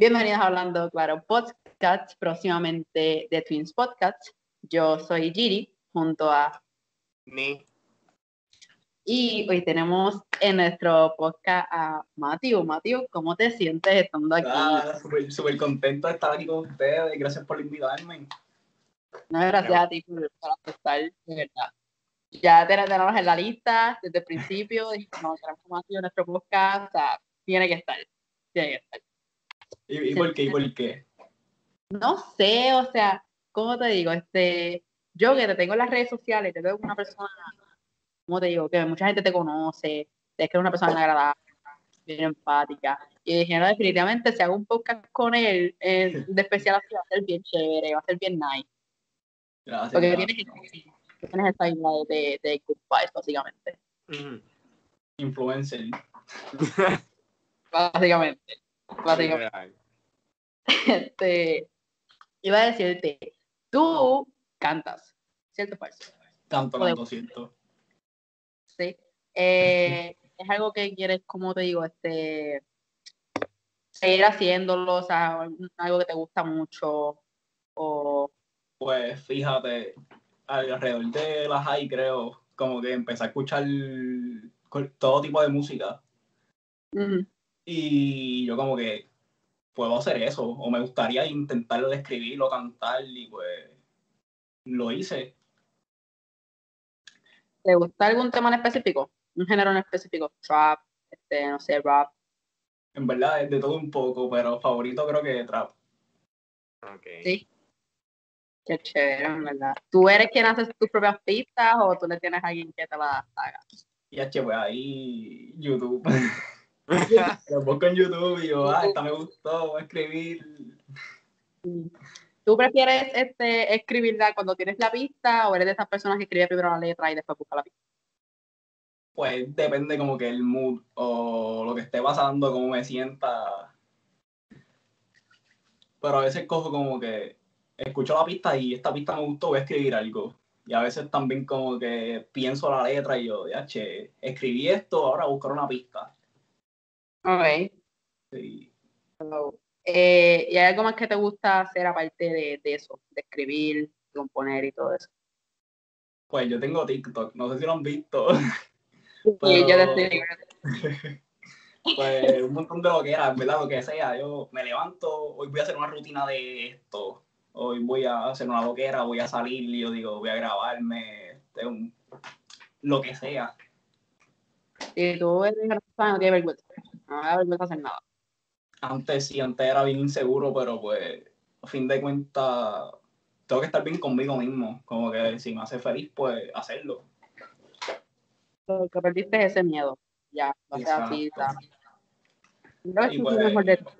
Bienvenidos a Hablando Claro Podcast, próximamente de Twins Podcast. Yo soy Giri, junto a Ni. Y hoy tenemos en nuestro podcast a Matthew. Matthew, ¿cómo te sientes estando aquí? Ah, súper súper contento de estar aquí con ustedes. Gracias por invitarme. No, gracias a ti por, por aceptar, de verdad. Ya te- tenemos en la lista desde el principio, dijimos, tenemos a Matthew en nuestro podcast, o sea, tiene que estar, tiene que estar. ¿Y, y por qué? ¿Y por qué? No sé, o sea, ¿cómo te digo? Este, yo que te tengo en las redes sociales, te veo una persona, ¿cómo te digo? Que mucha gente te conoce, es que eres una persona agradable, bien empática. Y dije, no, definitivamente, si hago un podcast con él, eh, de especial así, va a ser bien chévere, va a ser bien nice. Gracias. Porque gracias. tienes, tienes esa isla de, de, de good vibes, básicamente. Ujú. Influencer. Básicamente. Básicamente. Este, iba a decirte, tú cantas, ¿cierto o falso? Tanto, Joder. tanto siento. Sí. Eh, es algo que quieres, como te digo, este seguir haciéndolo, o sea, algo que te gusta mucho, o Pues fíjate, alrededor de la high creo, como que empecé a escuchar cu- todo tipo de música. Y yo como que puedo hacer eso, o me gustaría intentarlo de escribirlo, cantar, y pues lo hice. ¿te gusta algún tema en específico? Un género en específico, trap, este, no sé, rap. En verdad es de todo un poco, pero favorito creo que trap. Ok. Sí. Qué chévere, en verdad. ¿Tú eres quien hace tus propias pistas o tú le tienes a alguien que te las haga? Y H, pues ahí YouTube. Lo busco en YouTube y yo, ah, esta me gustó, voy a escribir. ¿Tú prefieres este, escribirla cuando tienes la pista o eres de esas personas que escribe primero la letra y después busca la pista? Pues depende como que el mood o lo que esté pasando, cómo me sienta. Pero a veces cojo como que escucho la pista y esta pista me gustó, voy a escribir algo. Y a veces también como que pienso la letra y yo, ya, che, escribí esto, ahora buscar una pista. Ok. Sí. So, eh, ¿Y hay algo más que te gusta hacer aparte de, de eso? De escribir, componer y todo eso. Pues yo tengo TikTok, no sé si lo han visto. Y yo Pero- decía, pues un montón de lo que era, ¿verdad? Lo que sea. Yo me levanto, hoy voy a hacer una rutina de esto, hoy voy a hacer una loquera, voy a salir, y yo digo, voy a grabarme, este, un- lo que sea. si tú eres no tiene vergüenza, no da vergüenza hacer nada. Antes sí, antes era bien inseguro, pero pues, a fin de cuentas, tengo que estar bien conmigo mismo. Como que si me hace feliz, pues hacerlo. So, que perdiste ese miedo. Ya, no sea así. Eso es pues- lo mejor de todo.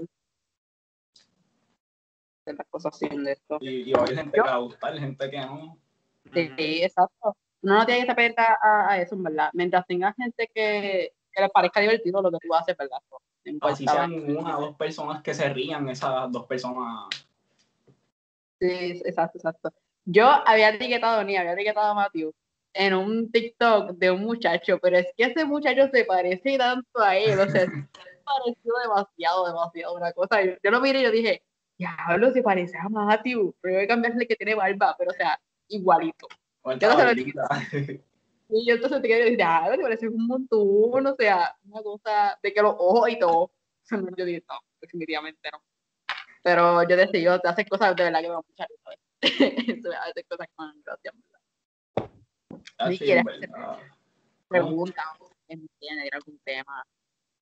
De las cosas así de esto. Y, y va a haber gente Yo- que va a gustar, gente que no. Sí, sí, exacto. Uno no tiene que estar a, a eso, en verdad. Mientras tengas gente que, que les parezca divertido lo que tú haces, ¿verdad? No Así sean una o dos personas que se rían, esas dos personas Sí, exacto, exacto. Yo había etiquetado ni había etiquetado a Matthew en un TikTok de un muchacho, pero es que ese muchacho se parece tanto a él, o sea, se pareció demasiado, demasiado una cosa. Yo, lo miré y yo dije, diablo, se parece a Matthew, pero voy a cambiarle que tiene barba, pero o sea, igualito. Yo no se lo. Y yo entonces etiqueté y dije, diablo, te parece un montón, o sea, una cosa de que los ojos y todo. Yo dije, no, definitivamente no. Pero yo decidí, yo te haces cosas de verdad que me van mucha risa. Eso, a veces cosas que me dan gracia. verdad. Ah, sí, quieres en verdad. Pregunta, entiende, era algún tema.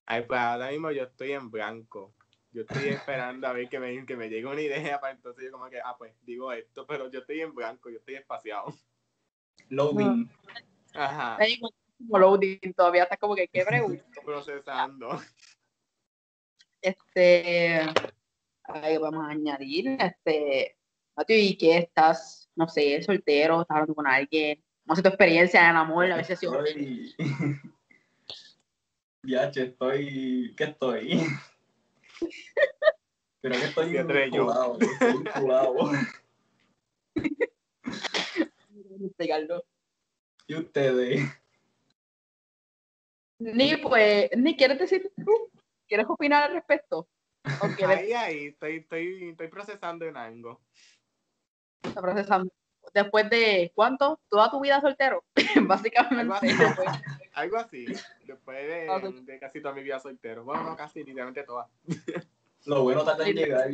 Ay, pues ahora mismo yo estoy en blanco. Yo estoy esperando a ver que me, que me llegue una idea para entonces yo como que, ah, pues digo esto, pero yo estoy en blanco, yo estoy espaciado. Loading. Ajá, digo, como loading todavía, está como que, ¿qué pregunta? procesando. Este, ahí vamos a añadir, este, Mateo, ¿y qué estás, no sé, soltero, estás hablando con alguien? No sé tu experiencia en el amor, a veces. Estoy... Ya, che, estoy... ¿Qué estoy? Creo que estoy vinculado. Estoy vinculado. ¿Y ustedes? Ni pues, ni quieres decir tú, ¿quieres opinar al respecto? Ok, Ahí, ahí, estoy, estoy, estoy procesando en algo. está procesando. Después de, ¿cuánto? ¿Toda tu vida soltero? Básicamente. Algo así. después- Algo así. Después de, casi toda mi vida soltero. Bueno, no casi, literalmente toda. Lo bueno tarda en llegar.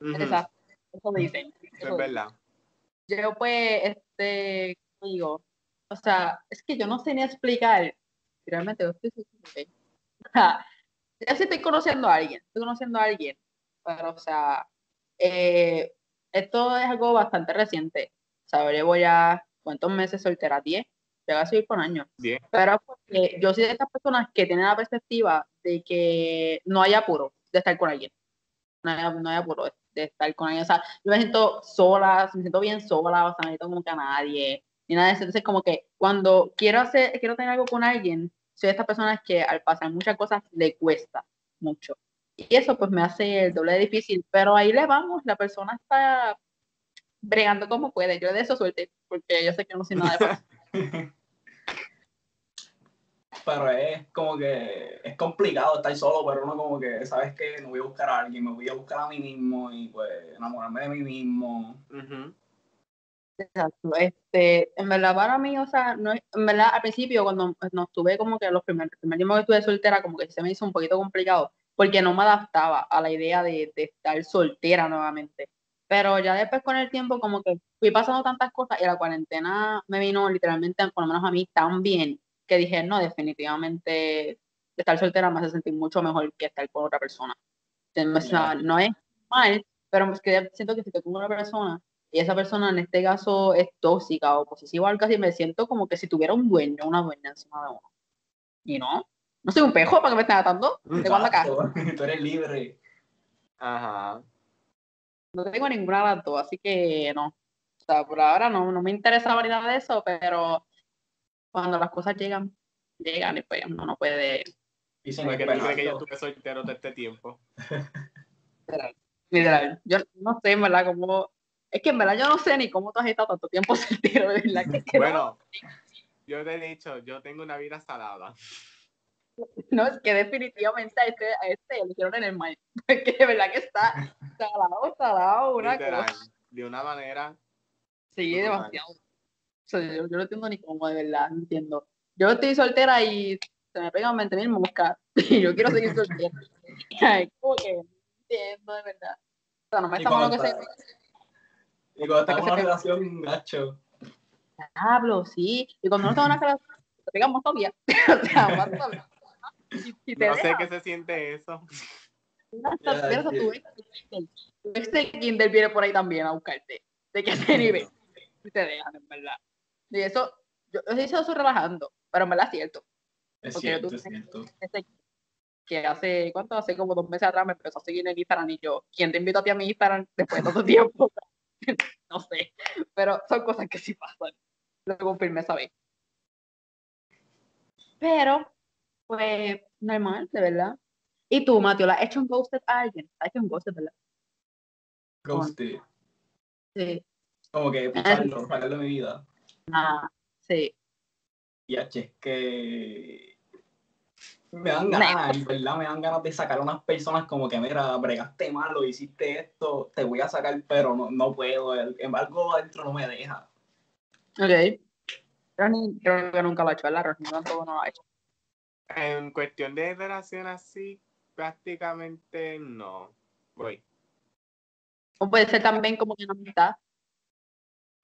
Exacto. Eso dicen. eso es dicen. verdad. Yo pues, este, ¿cómo digo, o sea, es que yo no sé ni explicar, realmente yo estoy. O sea, yo sí estoy conociendo a alguien, estoy conociendo a alguien, pero o sea, eh, esto es algo bastante reciente, o sea, llevo ya, ¿cuántos meses soltera? ¿10? Ya casi voy por años. Diez. Pero porque yo soy de estas personas que tienen la perspectiva de que no hay apuro de estar con alguien. No hay, no hay apuro de, estar con alguien. O sea, yo me siento sola, me siento bien sola, o sea, no necesito que a nadie, ni nada de eso. Entonces, como que cuando quiero hacer, quiero tener algo con alguien, soy de estas personas que al pasar muchas cosas le cuesta mucho. Y eso pues me hace el doble de difícil, pero ahí le vamos, la persona está bregando como puede. Yo de eso suerte, porque yo sé que no soy nada de fácil. Pero es como que es complicado estar solo, pero uno como que, ¿sabes qué? No voy a buscar a alguien, me voy a buscar a mí mismo y pues enamorarme de mí mismo. Ujú. Exacto. Este, en verdad para mí, o sea, no, en verdad al principio cuando no estuve como que los primeros, el primer tiempo que estuve soltera, como que se me hizo un poquito complicado, porque no me adaptaba a la idea de, de estar soltera nuevamente. Pero ya después con el tiempo como que fui pasando tantas cosas y la cuarentena me vino literalmente, por lo menos a mí, tan bien, que dije, no, definitivamente estar soltera me hace sentir mucho mejor que estar con otra persona. O sea, no es mal, pero es que siento que si estoy con una persona y esa persona en este caso es tóxica o posesiva o algo así, me siento como que si tuviera un dueño, una dueña encima de uno. Y no, no soy un pejo para que me estén atando. ¿De cuándo acá? Tú eres libre. Ajá. No tengo ninguna de las dos, así que no. O sea, por ahora no, no me interesa ni nada de eso, pero cuando las cosas llegan, llegan y pues uno no puede Y sin ¿Por qué tú crees que yo estuve soltero todo este tiempo? Literal. Literal. Yo no sé, en verdad, cómo. Es que en verdad yo no sé ni cómo tú has estado tanto tiempo soltero, de verdad. Que, que no- Bueno, yo te he dicho, yo tengo una vida salada. no, es que definitivamente a este, a este lo hicieron en el mal. Porque de verdad que está salado, salado, una Literal. cosa. De una manera. Sí, brutal. demasiado. O sea, yo, yo no entiendo ni cómo, de verdad, no entiendo. Yo estoy soltera y se me pegan 20 mil moscas y yo quiero seguir soltera. Ay, como que no entiendo, de verdad. O sea, no me está malo que se Y cuando estás en una se- relación, gacho. hablo, sí. Y cuando no tengo una relación, más todavía. o sea, más todavía. Y, y te No sé qué se siente eso. Hasta tu de Kindle viene por ahí también a buscarte. De que ese nivel. Y te dejan, en verdad. Y eso, yo, eso relajando, pero en verdad es cierto. Es Porque cierto, tú- es cierto. Que hace, ¿cuánto? Hace como dos meses atrás me empezó a seguir en Instagram y yo, ¿quién te invitó a ti a mi Instagram después de tanto tiempo? no sé, pero son cosas que sí pasan. Lo confirmé esa vez. Pero, pues, normal, de verdad. ¿Y tú, Mateo, le has hecho un ghosted a alguien? ¿Sabes que es un ghosted, verdad? Ghosted. Sí. Como que picharlo, sacarlo de mi vida. Ah, sí. Y H, es que me dan ganas, en verdad me dan ganas de sacar a unas personas como que, mira, bregaste mal o hiciste esto, te voy a sacar, pero no, no puedo, el embargo adentro no me deja. Ok. Ronnie, creo que nunca lo ha hecho, ¿verdad? Ronnie tampoco no lo ha hecho. En cuestión de relación así, prácticamente no. Voy. O puede ser también como que una amistad.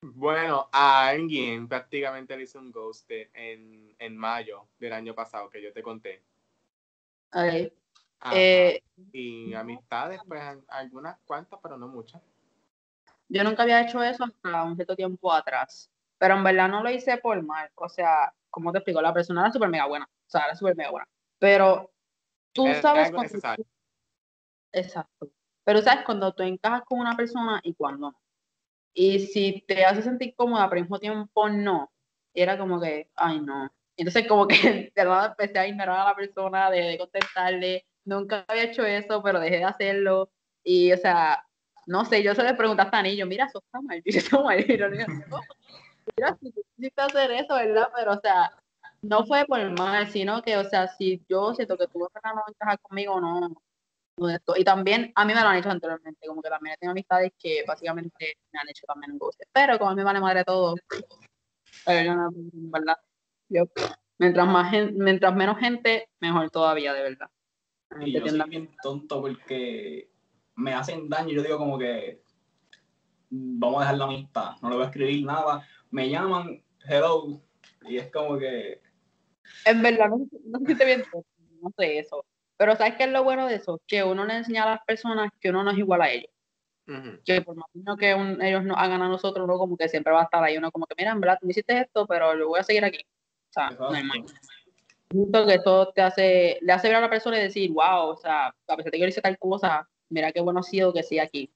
Bueno, a alguien prácticamente le hice un ghost en, en mayo del año pasado que yo te conté. Eh, y amistades, pues algunas cuantas, pero no muchas. Yo nunca había hecho eso hasta un cierto tiempo atrás. Pero en verdad no lo hice por mal. O sea, como te explico, la persona era súper mega buena. O sea, era súper mega buena. Pero tú sabes cuando-. Exacto. Pero sabes cuando tú encajas con una persona y cuando no. Y si te hace sentir cómoda, pero al mismo tiempo no. Era como que, ay, no. Entonces, como que de empecé a ignorar a la persona, dejé de contestarle. Nunca había hecho eso, pero dejé de hacerlo. Y, o sea, no sé, yo se le pregunté a Anillo, mira, eso está mal, eso mal. Y yo le digo, "No, mira, si tú quisiste hacer eso, ¿verdad? Pero, o sea, no fue por mal, sino que, o sea, si yo siento que tú no encajar conmigo, no, de. Y también a mí me lo han hecho anteriormente, como que también tengo amistades que básicamente me han hecho también un ghosting. Pero como a mí me vale madre todo, yo verdad, yo, mientras, más gen- mientras menos gente, mejor todavía, de verdad. Y yo soy bien tonto porque me hacen daño y yo digo como que vamos a dejar la amistad, no le voy a escribir nada. Me llaman, hello, y es como que En verdad, no, no se siente bien, no sé eso. Pero ¿sabes qué es lo bueno de eso? Que uno le enseña a las personas que uno no es igual a ellos. Ujú. Que por más que un- ellos nos hagan a nosotros, uno como que siempre va a estar ahí. Uno como que, mira, en verdad, tú me hiciste esto, pero yo voy a seguir aquí. O sea, Exacto. normal. Siento que eso te hace, le hace ver a la persona y decir, wow, o sea, a pesar de que yo hice tal cosa, mira qué bueno ha sido que siga aquí.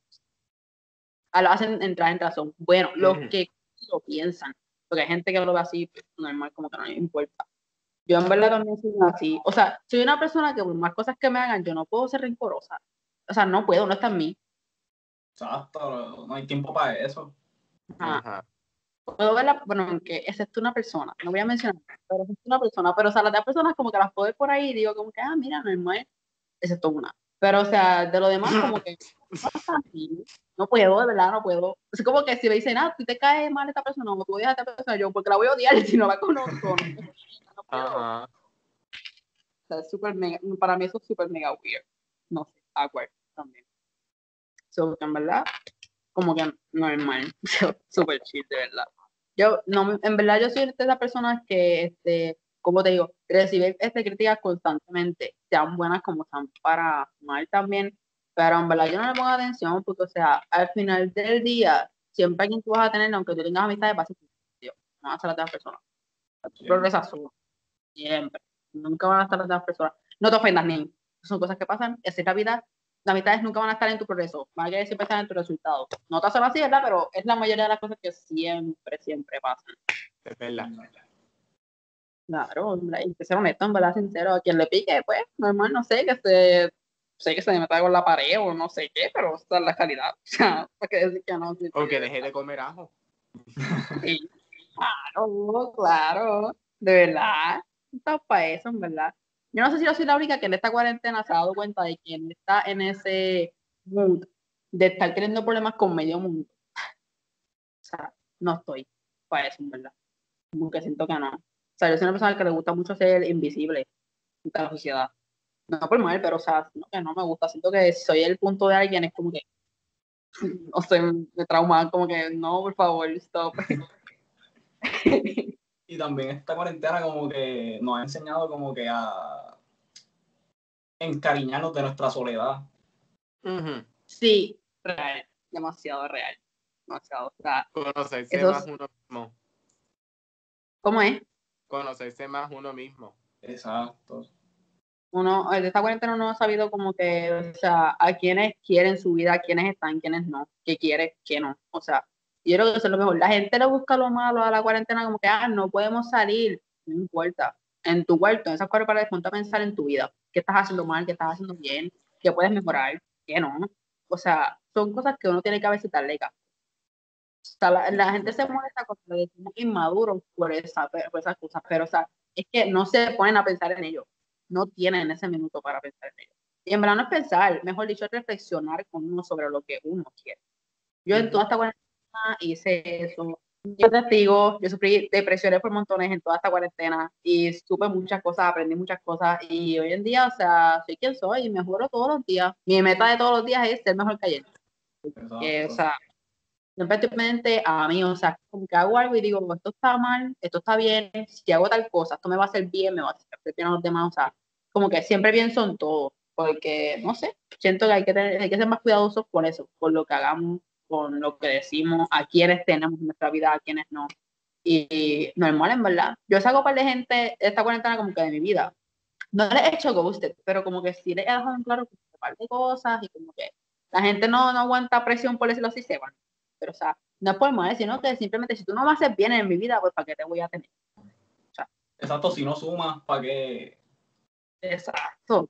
A lo hacen entrar en razón. Bueno, los Ujú. que lo piensan, porque hay gente que lo ve así, pues, normal, como que no les importa. Yo en verdad también soy así. O sea, soy una persona que por más cosas que me hagan, yo no puedo ser rencorosa. O sea, no puedo, no está en mí. exacto, no hay tiempo para eso. Ajá. Ajá. Puedo verla, bueno, aunque excepto una persona, no voy a mencionar, pero excepto una persona, pero o sea, las demás personas como que las puedo ver por ahí y digo como que, ah, mira, normal, excepto una. Pero o sea, de lo demás como que, no puedo, de verdad, no puedo. Es como que si me dicen, ah, si te cae mal esta persona, o tú odias a esta persona, yo, porque la voy a odiar si no la conozco. No, no puedo. Ajá. O sea, es súper mega, para mí eso es súper mega weird. No sé, awkward también. So, que en verdad, como que normal. súper chill, de verdad. Yo, no, en verdad, yo soy de esas personas que, este, como te digo, reciben este, críticas constantemente, sean buenas como sean para mal también, pero en verdad yo no le pongo atención porque, o sea, al final del día, siempre alguien tú vas a tener, aunque tú tengas amistades, va a ser tío, no van a ser las demás personas. Tú progresas solo, siempre. Nunca van a estar las demás personas. No te ofendas, ni. Son cosas que pasan, así es la vida. Las amistades nunca van a estar en tu progreso, van a querer siempre estar en tu resultado. No te hacen así, ¿verdad? Pero es la mayoría de las cosas que siempre, siempre pasan. Es verdad. Claro, hombre, y que ser honesto, en verdad, sincero. A quien le pique, pues, normal, no sé, que se, sé que se meta con la pared o no sé qué, pero esa es la calidad. O sea, para que decir que no. sí, O que deje de comer ajo. sí. Claro, claro, de verdad. Está para eso, en verdad. Yo no sé si yo soy la única que en esta cuarentena se ha dado cuenta de que está en ese mood de estar teniendo problemas con medio mundo. O sea, no estoy para eso, en verdad. Como que siento que no. O sea, yo soy una persona que le gusta mucho ser invisible ante la sociedad. No por mal, pero o sea, siento que no me gusta. Siento que soy el punto de alguien es como que, o sea, me trauma, como que no, por favor, stop. Y también esta cuarentena como que nos ha enseñado como que a encariñarnos de nuestra soledad. Sí, real, demasiado real. Demasiado. O sea, Conocerse más es- uno mismo. ¿cómo es? Conocerse más uno mismo. Exacto. Uno, de esta cuarentena uno ha sabido como que, o sea, a quienes quieren su vida, a quienes están, quienes no, qué quiere, qué no. O sea, yo creo que eso es lo mejor. La gente le busca lo malo a la cuarentena como que, ah, no podemos salir. No importa. En tu cuarto, en esas cuatro paredes, ponte a pensar en tu vida. ¿Qué estás haciendo mal? ¿Qué estás haciendo bien? ¿Qué puedes mejorar? ¿Qué no? O sea, son cosas que uno tiene que caso. O sea, la, la gente se molesta cuando le decimos inmaduros por, esa, por esas cosas, pero o sea, es que no se ponen a pensar en ello. No tienen ese minuto para pensar en ello. Y en verdad no es pensar, mejor dicho, es reflexionar con uno sobre lo que uno quiere. Yo en toda esta cuarentena hice eso. Yo testigo, yo sufrí depresiones por montones en toda esta cuarentena y supe muchas cosas, aprendí muchas cosas y hoy en día, o sea, soy quien soy y mejoro todos los días. Mi meta de todos los días es ser mejor que ayer. Que, o sea, pendiente a mí, o sea, como que hago algo y digo, esto está mal, esto está bien, si hago tal cosa, esto me va a hacer bien, me va a hacer bien a los demás, o sea, como que siempre pienso en todo, porque, no sé, siento que hay que, tener, hay que ser más cuidadosos con eso, con lo que hagamos, con lo que decimos, a quienes tenemos en nuestra vida, a quienes no. Y, y normal, en verdad. Yo saco par de gente esta cuarentena como que de mi vida. No le he hecho ghosted, pero como que sí le he dejado en claro que un par de cosas y como que la gente no, no aguanta presión por decirlo así, se van. Pero, o sea, no es por mal, sino que simplemente si tú no me haces bien en mi vida, pues ¿para qué te voy a tener? Exacto, si no sumas, ¿para qué? Exacto.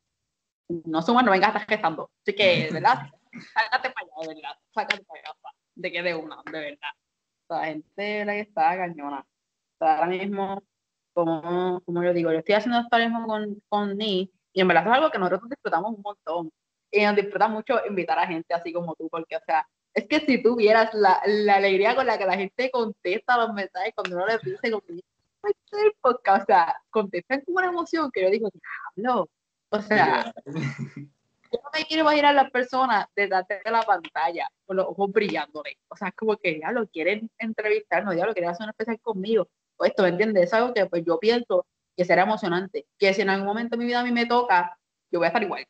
No sumas, no vengas a estar gestando. Así que, ¿verdad? Sácate para allá, de verdad. Sácate para allá. De que de una, de verdad. O sea, la gente la que está cañona. Ahora mismo, como, como yo digo, yo estoy haciendo esto ahora mismo con, con Ni, y en verdad es algo que nosotros disfrutamos un montón. y nos disfruta mucho invitar a gente así como tú, porque, o sea, es que si tú vieras la, la alegría con la que la gente contesta los mensajes cuando uno les dice, como, o sea, contestan con una emoción que yo digo, no, o sea, yo no me quiero imaginar a las personas detrás de la pantalla con los ojos brillándole. O sea, es como que ya lo quieren entrevistar, no, ya lo quieren hacer un especial conmigo. O esto, ¿me entiendes? Es algo que pues yo pienso que será emocionante. Que si en algún momento de mi vida a mí me toca, yo voy a estar igual.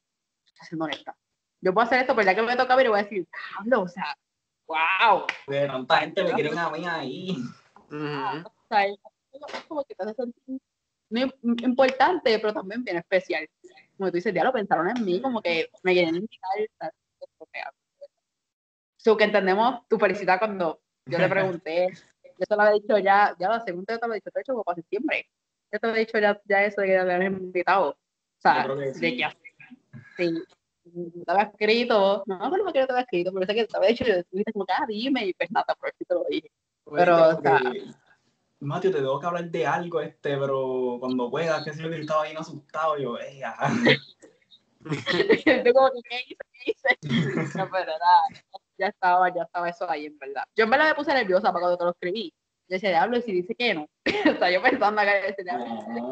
Siendo honesta. Yo puedo hacer esto, pero ya que me toca ver, voy a decir, hablo, o sea, wow. De tanta gente me quieren a mí ahí. O sea, es como que te hace sentir importante, pero también bien especial. Como tú dices, ya lo pensaron en mí, como que me quieren invitar. So que entendemos tu felicidad cuando yo te pregunté, yo te lo había dicho ya, ya la segunda vez te lo he dicho, te he dicho como para septiembre. Yo te lo he dicho ya, ya eso de que te habían invitado. O sea, que sí. de que sí, te había escrito, no, no me que te había escrito, pero sé que te había dicho, yo te como ah, dime, y pues nada, por eso te lo dije. Pero, o sea, Mateo, te tengo que hablar de algo, este, pero cuando puedas, que sé yo, que estaba bien asustado, yo, ajá. yo como que, ¿qué hice? ¿Qué hice? No, pero nada, ya estaba, ya estaba eso ahí, en verdad. Yo en verdad me puse nerviosa para cuando te lo escribí. Yo decía, diablo, y si dice que no. o sea, yo pensando que decía, diablo, no.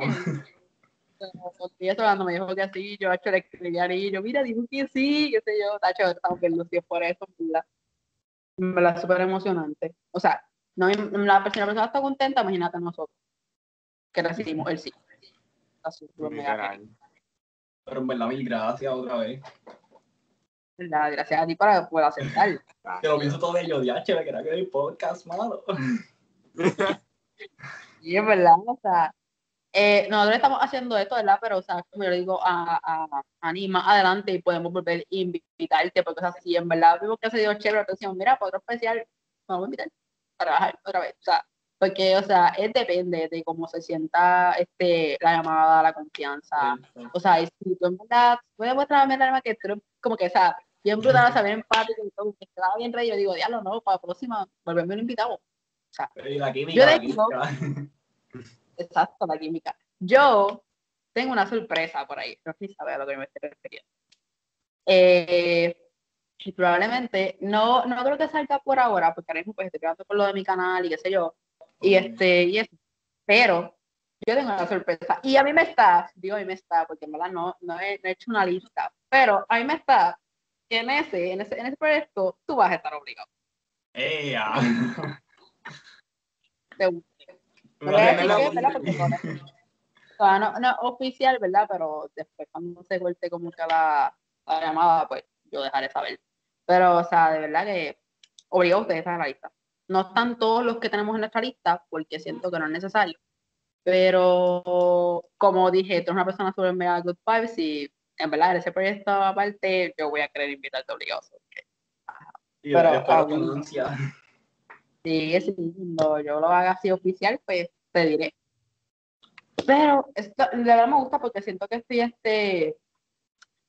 Y eso cuando me dijo que sí, yo hecho le escribí a y yo, mira, dijo que sí, qué sé yo, tacho, estamos bien lucidos por eso, ¿verdad? En verdad, súper emocionante. O sea, no, la persona, está contenta, imagínate nosotros, que recibimos el sí. Pero en verdad, mil gracias otra vez. Gracias a ti para poder aceptar. Te lo pienso todo de yo, ya, chévere, que era que el podcast, malo. y es verdad, o sea, eh, nosotros estamos haciendo esto, ¿verdad? Pero, o sea, como yo le digo a, a, a más adelante y podemos volver a invitarte, porque es así, en verdad, vimos que se dio chévere, entonces, mira, para otro especial, vamos a invitar trabajar otra vez, o sea, porque, o sea, es depende de cómo se sienta este, la llamada, la confianza, o sea, y si tú en verdad puedes mostrar a que tú como que, o sea, bien brutal, o sea, bien empático y todo, que estaba bien rey, yo digo, diablo, no, para la próxima, volverme un invitado. O sea, la química, yo la digo, exacto, la química. Yo tengo una sorpresa por ahí, no sé si sabes a lo que me estoy refiriendo. Eh, y probablemente, no, no creo que salga por ahora, porque ahora mismo pues estoy quedando con lo de mi canal y qué sé yo, y este, y eso, pero yo tengo una sorpresa, y a mí me está, digo a mí me está, porque en verdad no, no, he, hecho una lista, pero a mí me está que en ese, en ese, en ese proyecto tú vas a estar obligado. ¡Ea! De no, no, no oficial, ¿verdad? Pero después cuando se vuelve como que la, la llamada, pues yo dejaré saber. Pero, o sea, de verdad que obligado a ustedes a la lista. No están todos los que tenemos en nuestra lista, porque siento que no es necesario. Pero, como dije, tú eres una persona sobre mega good vibes y en verdad en ese proyecto aparte yo voy a querer invitarte obligado. Y pero, um, sí, sí, cuando yo lo haga así oficial, pues te diré. Pero esto, de verdad me gusta porque siento que estoy este,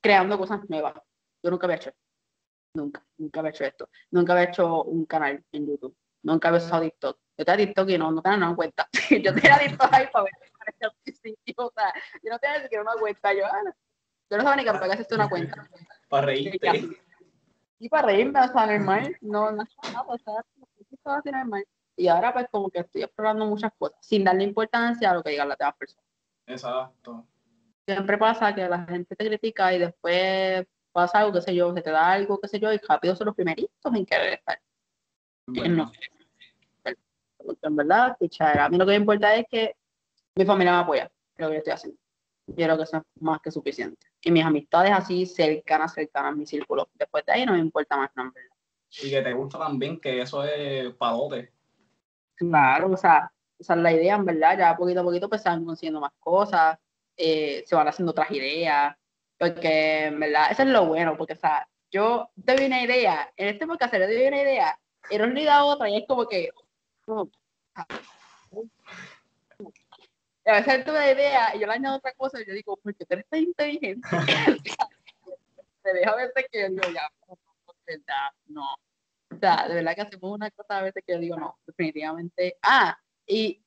creando cosas nuevas. Yo nunca había hecho Nunca, nunca había hecho esto. Nunca había hecho un canal en YouTube. Nunca había usado TikTok. Yo tenía TikTok y no, no tenía una cuenta. yo tenía TikTok ahí para ver o sea, yo no tenía ni siquiera una cuenta. Yo, ah, yo no sabía ni que me esto una cuenta. Para reírte. Y para reírme, o sea, normal. No, no nada, o sea, estaba así normal. Y ahora pues como que estoy explorando muchas cosas, sin darle importancia a lo que digan las demás personas. Exacto. Siempre pasa que la gente te critica y después pasa algo, qué sé yo, se te da algo, qué sé yo, y rápido son los primeritos en querer estar. No. en verdad, a mí lo que me importa es que mi familia me apoya en lo que yo estoy haciendo. Yo creo que eso es más que suficiente. Y mis amistades así cercanas, cercanas, mi círculo. Después de ahí no me importa más nada, Y que te gusta también que eso es palote. Claro, o sea, esa es la idea, en verdad. Ya poquito a poquito pues se van consiguiendo más cosas, eh, se van haciendo otras ideas, porque, en verdad, eso es lo bueno, porque, o sea, yo te doy una idea, en este podcast te doy una idea, y no le otra, y es como que. a veces tuve una idea, y yo le añado otra cosa, y yo digo, ¿por qué tú eres tan inteligente? te deja verte que yo digo, ya, no. O sea, de verdad que hacemos una cosa a veces que yo digo, no, definitivamente. Ah, y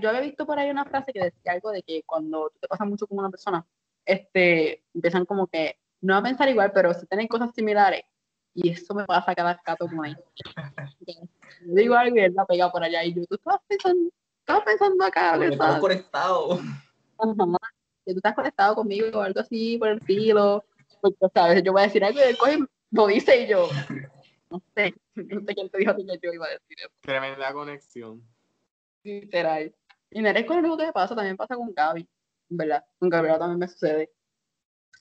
yo había visto por ahí una frase que decía algo de que cuando tú te pasas mucho con una persona, este, empiezan como que no a pensar igual, pero sí tienen cosas similares. Y eso me pasa cada rato con ahí. Yo digo algo y él la pega por allá. Y yo, tú estabas pensando, estabas pensando acá, Porque ¿verdad? estamos conectados. Ajá. Que tú estás conectado conmigo o algo así por el estilo. Porque, veces yo voy a decir algo y él coge, lo dice y yo, no sé, no sé quién te dijo que yo iba a decir eso. Tremenda conexión. Literal. Y no eres con lo único que me pasa, también pasa con Gaby, ¿verdad? Con Gabriela también me sucede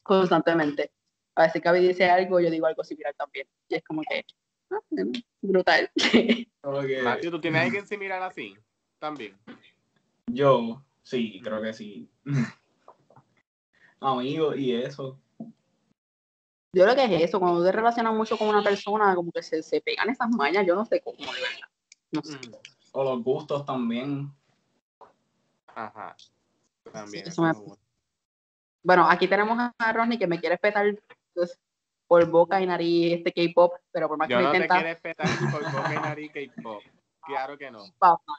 constantemente. A veces Gaby dice algo, yo digo algo similar también. Y es como que, ah, brutal. Matthew, ¿tú tienes alguien similar así? También. yo, sí, creo que sí. Amigos y eso. Yo creo que es eso, cuando te relacionas mucho con una persona, como que se, se pegan esas mañas, yo no sé cómo, de verdad. No sé. Mm, O los gustos también. Ajá. También. Sí, me- me. Bueno, aquí tenemos a Ronnie que me quiere petar pues, por boca y nariz este K-pop, pero por más Yo que no te intenta, quiero respetar por boca y nariz K-pop. Claro que no. papá.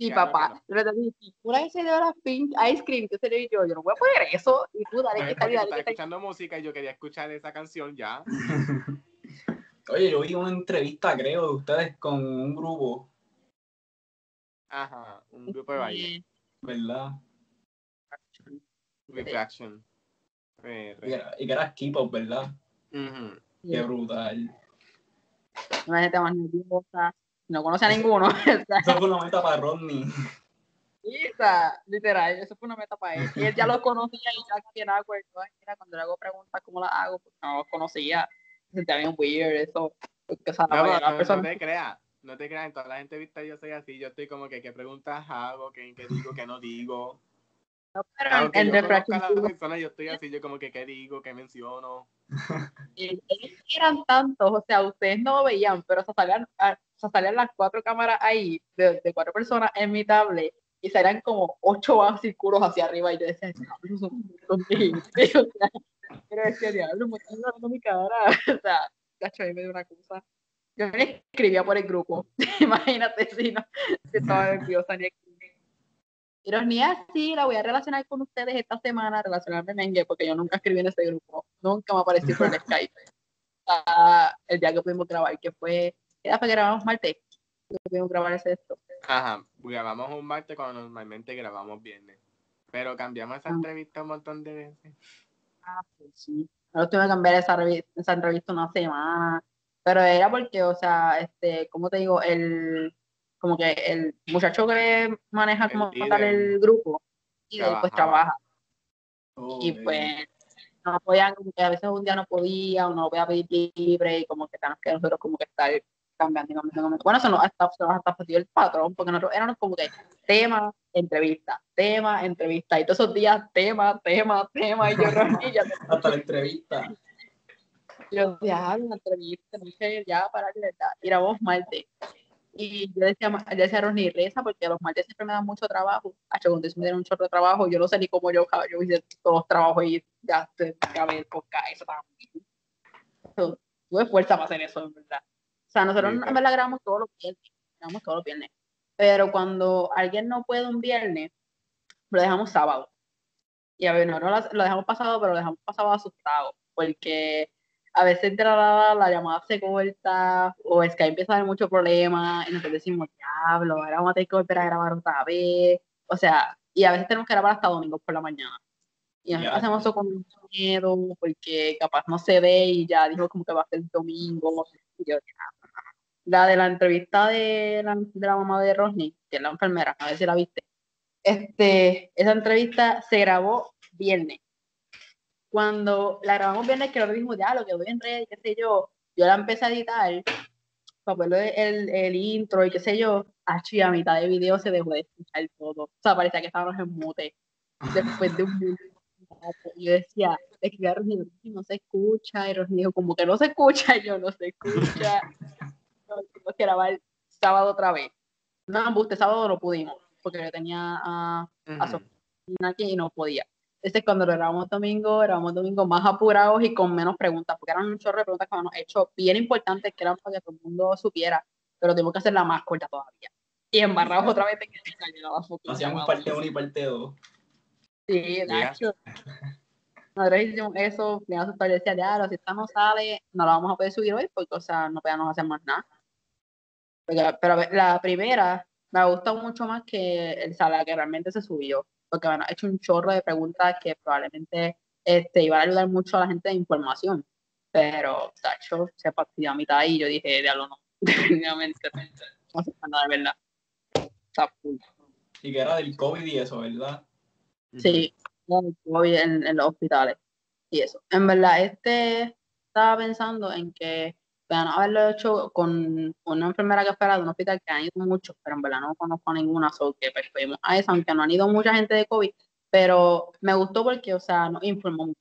Sí, Claro papá. no. Yo le dije, si una vez se dio las pink ice cream, que sería yo, yo no voy a poner eso, y tú dale que estás que salir. escuchando música y yo quería escuchar esa canción ya. Oye, yo vi una entrevista, creo, de ustedes con un grupo, Ajá. Un grupo de baile. ¿verdad? Reflection. Y que era, y que era K-pop, ¿verdad? ujú. Sí, Qué brutal. Una gente más nerviosa, no conoce a ninguno. Eso fue una meta para Rodney. Lisa, literal, eso fue una meta para él. Y él ya los conocía y ya awkward. ¿no? Mira, cuando le hago preguntas, ¿cómo las hago? Porque no los conocía. Se sentía bien weird, eso. Porque, o sea, No, no, no personas- te creas. No te creas, en toda la entrevista yo soy así. Yo estoy como que, ¿qué preguntas hago? ¿Qué, qué digo? ¿Qué no digo? No, pero en- Aunque en yo conozca Refraction a la Studio, persona, yo estoy así, yo como que, ¿qué digo? ¿Qué menciono? eh, ellos eran tantos, o sea, ustedes no veían, pero se salían, se salían las cuatro cámaras ahí, de, de cuatro personas en mi tablet, y salían como ocho círculos hacia arriba, y yo decía, diablo, son un montón de gente", o sea, pero decía, diablo, me están dando mi cara, o sea, cacho, ahí me dio una cosa. Yo le escribía por el grupo, imagínate si no, si estaba nerviosa ni escribía. Pero ni así, la voy a relacionar con ustedes esta semana, relacionarme mengue, porque yo nunca escribí en ese grupo, nunca me aparecí por el Skype. Ah, el día que pudimos grabar, que fue, ¿qué fue que grabamos martes? Que pudimos grabar ese esto. Ajá, grabamos un martes cuando normalmente grabamos viernes. Pero cambiamos esa Ah. entrevista un montón de veces. Ah, pues sí. Nosotros tuvimos que cambiar esa, esa entrevista una semana, pero era porque, o sea, este, ¿cómo te digo? El, como que el muchacho que maneja El como tal el grupo, y él pues trabaja. y pues no podían, como que a veces un día no podía, uno lo podía pedir libre y como que tenemos que nosotros como que estar cambiando, cambiando, cambiando. Bueno, eso nos hasta, nos hasta fastidió el patrón, porque nosotros éramos como que tema, entrevista, tema, entrevista, y todos esos días tema, tema, tema, y yo y ya Hasta la entrevista. yo decía, ah, una entrevista, no sé, ya para de verdad. Y éramos martes. Y yo decía, yo decía a Ronnie, reza, porque los martes siempre me dan mucho trabajo. Hacho, cuando me dieron un chorro de trabajo, yo no sé ni cómo yo, yo hice todos los trabajos y ya te acabé podcast, eso también. So, Tuve fuerza para hacer eso, en verdad. O sea, nosotros Sí, en verdad grabamos todos los viernes, grabamos todos los viernes. Pero cuando alguien no puede un viernes, lo dejamos sábado. Y a ver, no, no lo dejamos pasado, pero lo dejamos pasado asustado, porque a veces de la, la, la llamada se corta o es que empieza a haber muchos problemas y nosotros decimos, diablo, ahora vamos a tener que volver a grabar otra vez. O sea, y a veces tenemos que grabar hasta domingo por la mañana. Y nosotros Ya. hacemos eso con mucho miedo porque capaz no se ve y ya dijo como que va a ser domingo. Y yo, "Ah". la de la entrevista de la, de la mamá de Rosny, que es la enfermera, a ver si la viste. Este, esa entrevista se grabó viernes. Cuando la grabamos viernes, que lo mismo ya, lo que voy en red, qué sé yo, yo la empecé a editar para ponerle el, el intro y qué sé yo, y a mitad de video se dejó de escuchar todo. O sea, parecía que estábamos en mute. Después de un minuto, yo decía, es que no se escucha, y Rosny dijo, como que no se escucha, y yo no se escucha. No, tuvimos que grabar sábado otra vez. No, este sábado no pudimos, porque yo tenía a aquí y no podía. Este es cuando lo grabamos domingo, grabamos domingo más apurados y con menos preguntas, porque eran un chorro de preguntas que habíamos hecho bien importantes que eran para que todo el mundo supiera, pero tuvimos que hacerla más corta todavía. Y embarrados otra vez en que se cayó la Hacíamos parte 1 y parte 2. Sí. Nacho. nosotros hicimos eso, me asustar y decía, ya, si esta no sale, no la vamos a poder subir hoy porque, o sea, no podemos hacer más nada. Pero, pero la primera me gustó mucho más que el sala que realmente se subió, porque bueno, ha hecho un chorro de preguntas que probablemente este, iban a ayudar mucho a la gente de información. Pero, Tacho se partió a mitad y yo dije, diablo, no, definitivamente, no sé nada de verdad. Está. Y que era del COVID y eso, ¿verdad? Sí, el COVID en, en los hospitales y eso. En verdad, este estaba pensando en que van a haberlo hecho con una enfermera que espera de un hospital que han ido muchos, pero en verdad no conozco ninguna, so que pues a eso, aunque no han ido mucha gente de COVID, pero me gustó porque, o sea, nos informó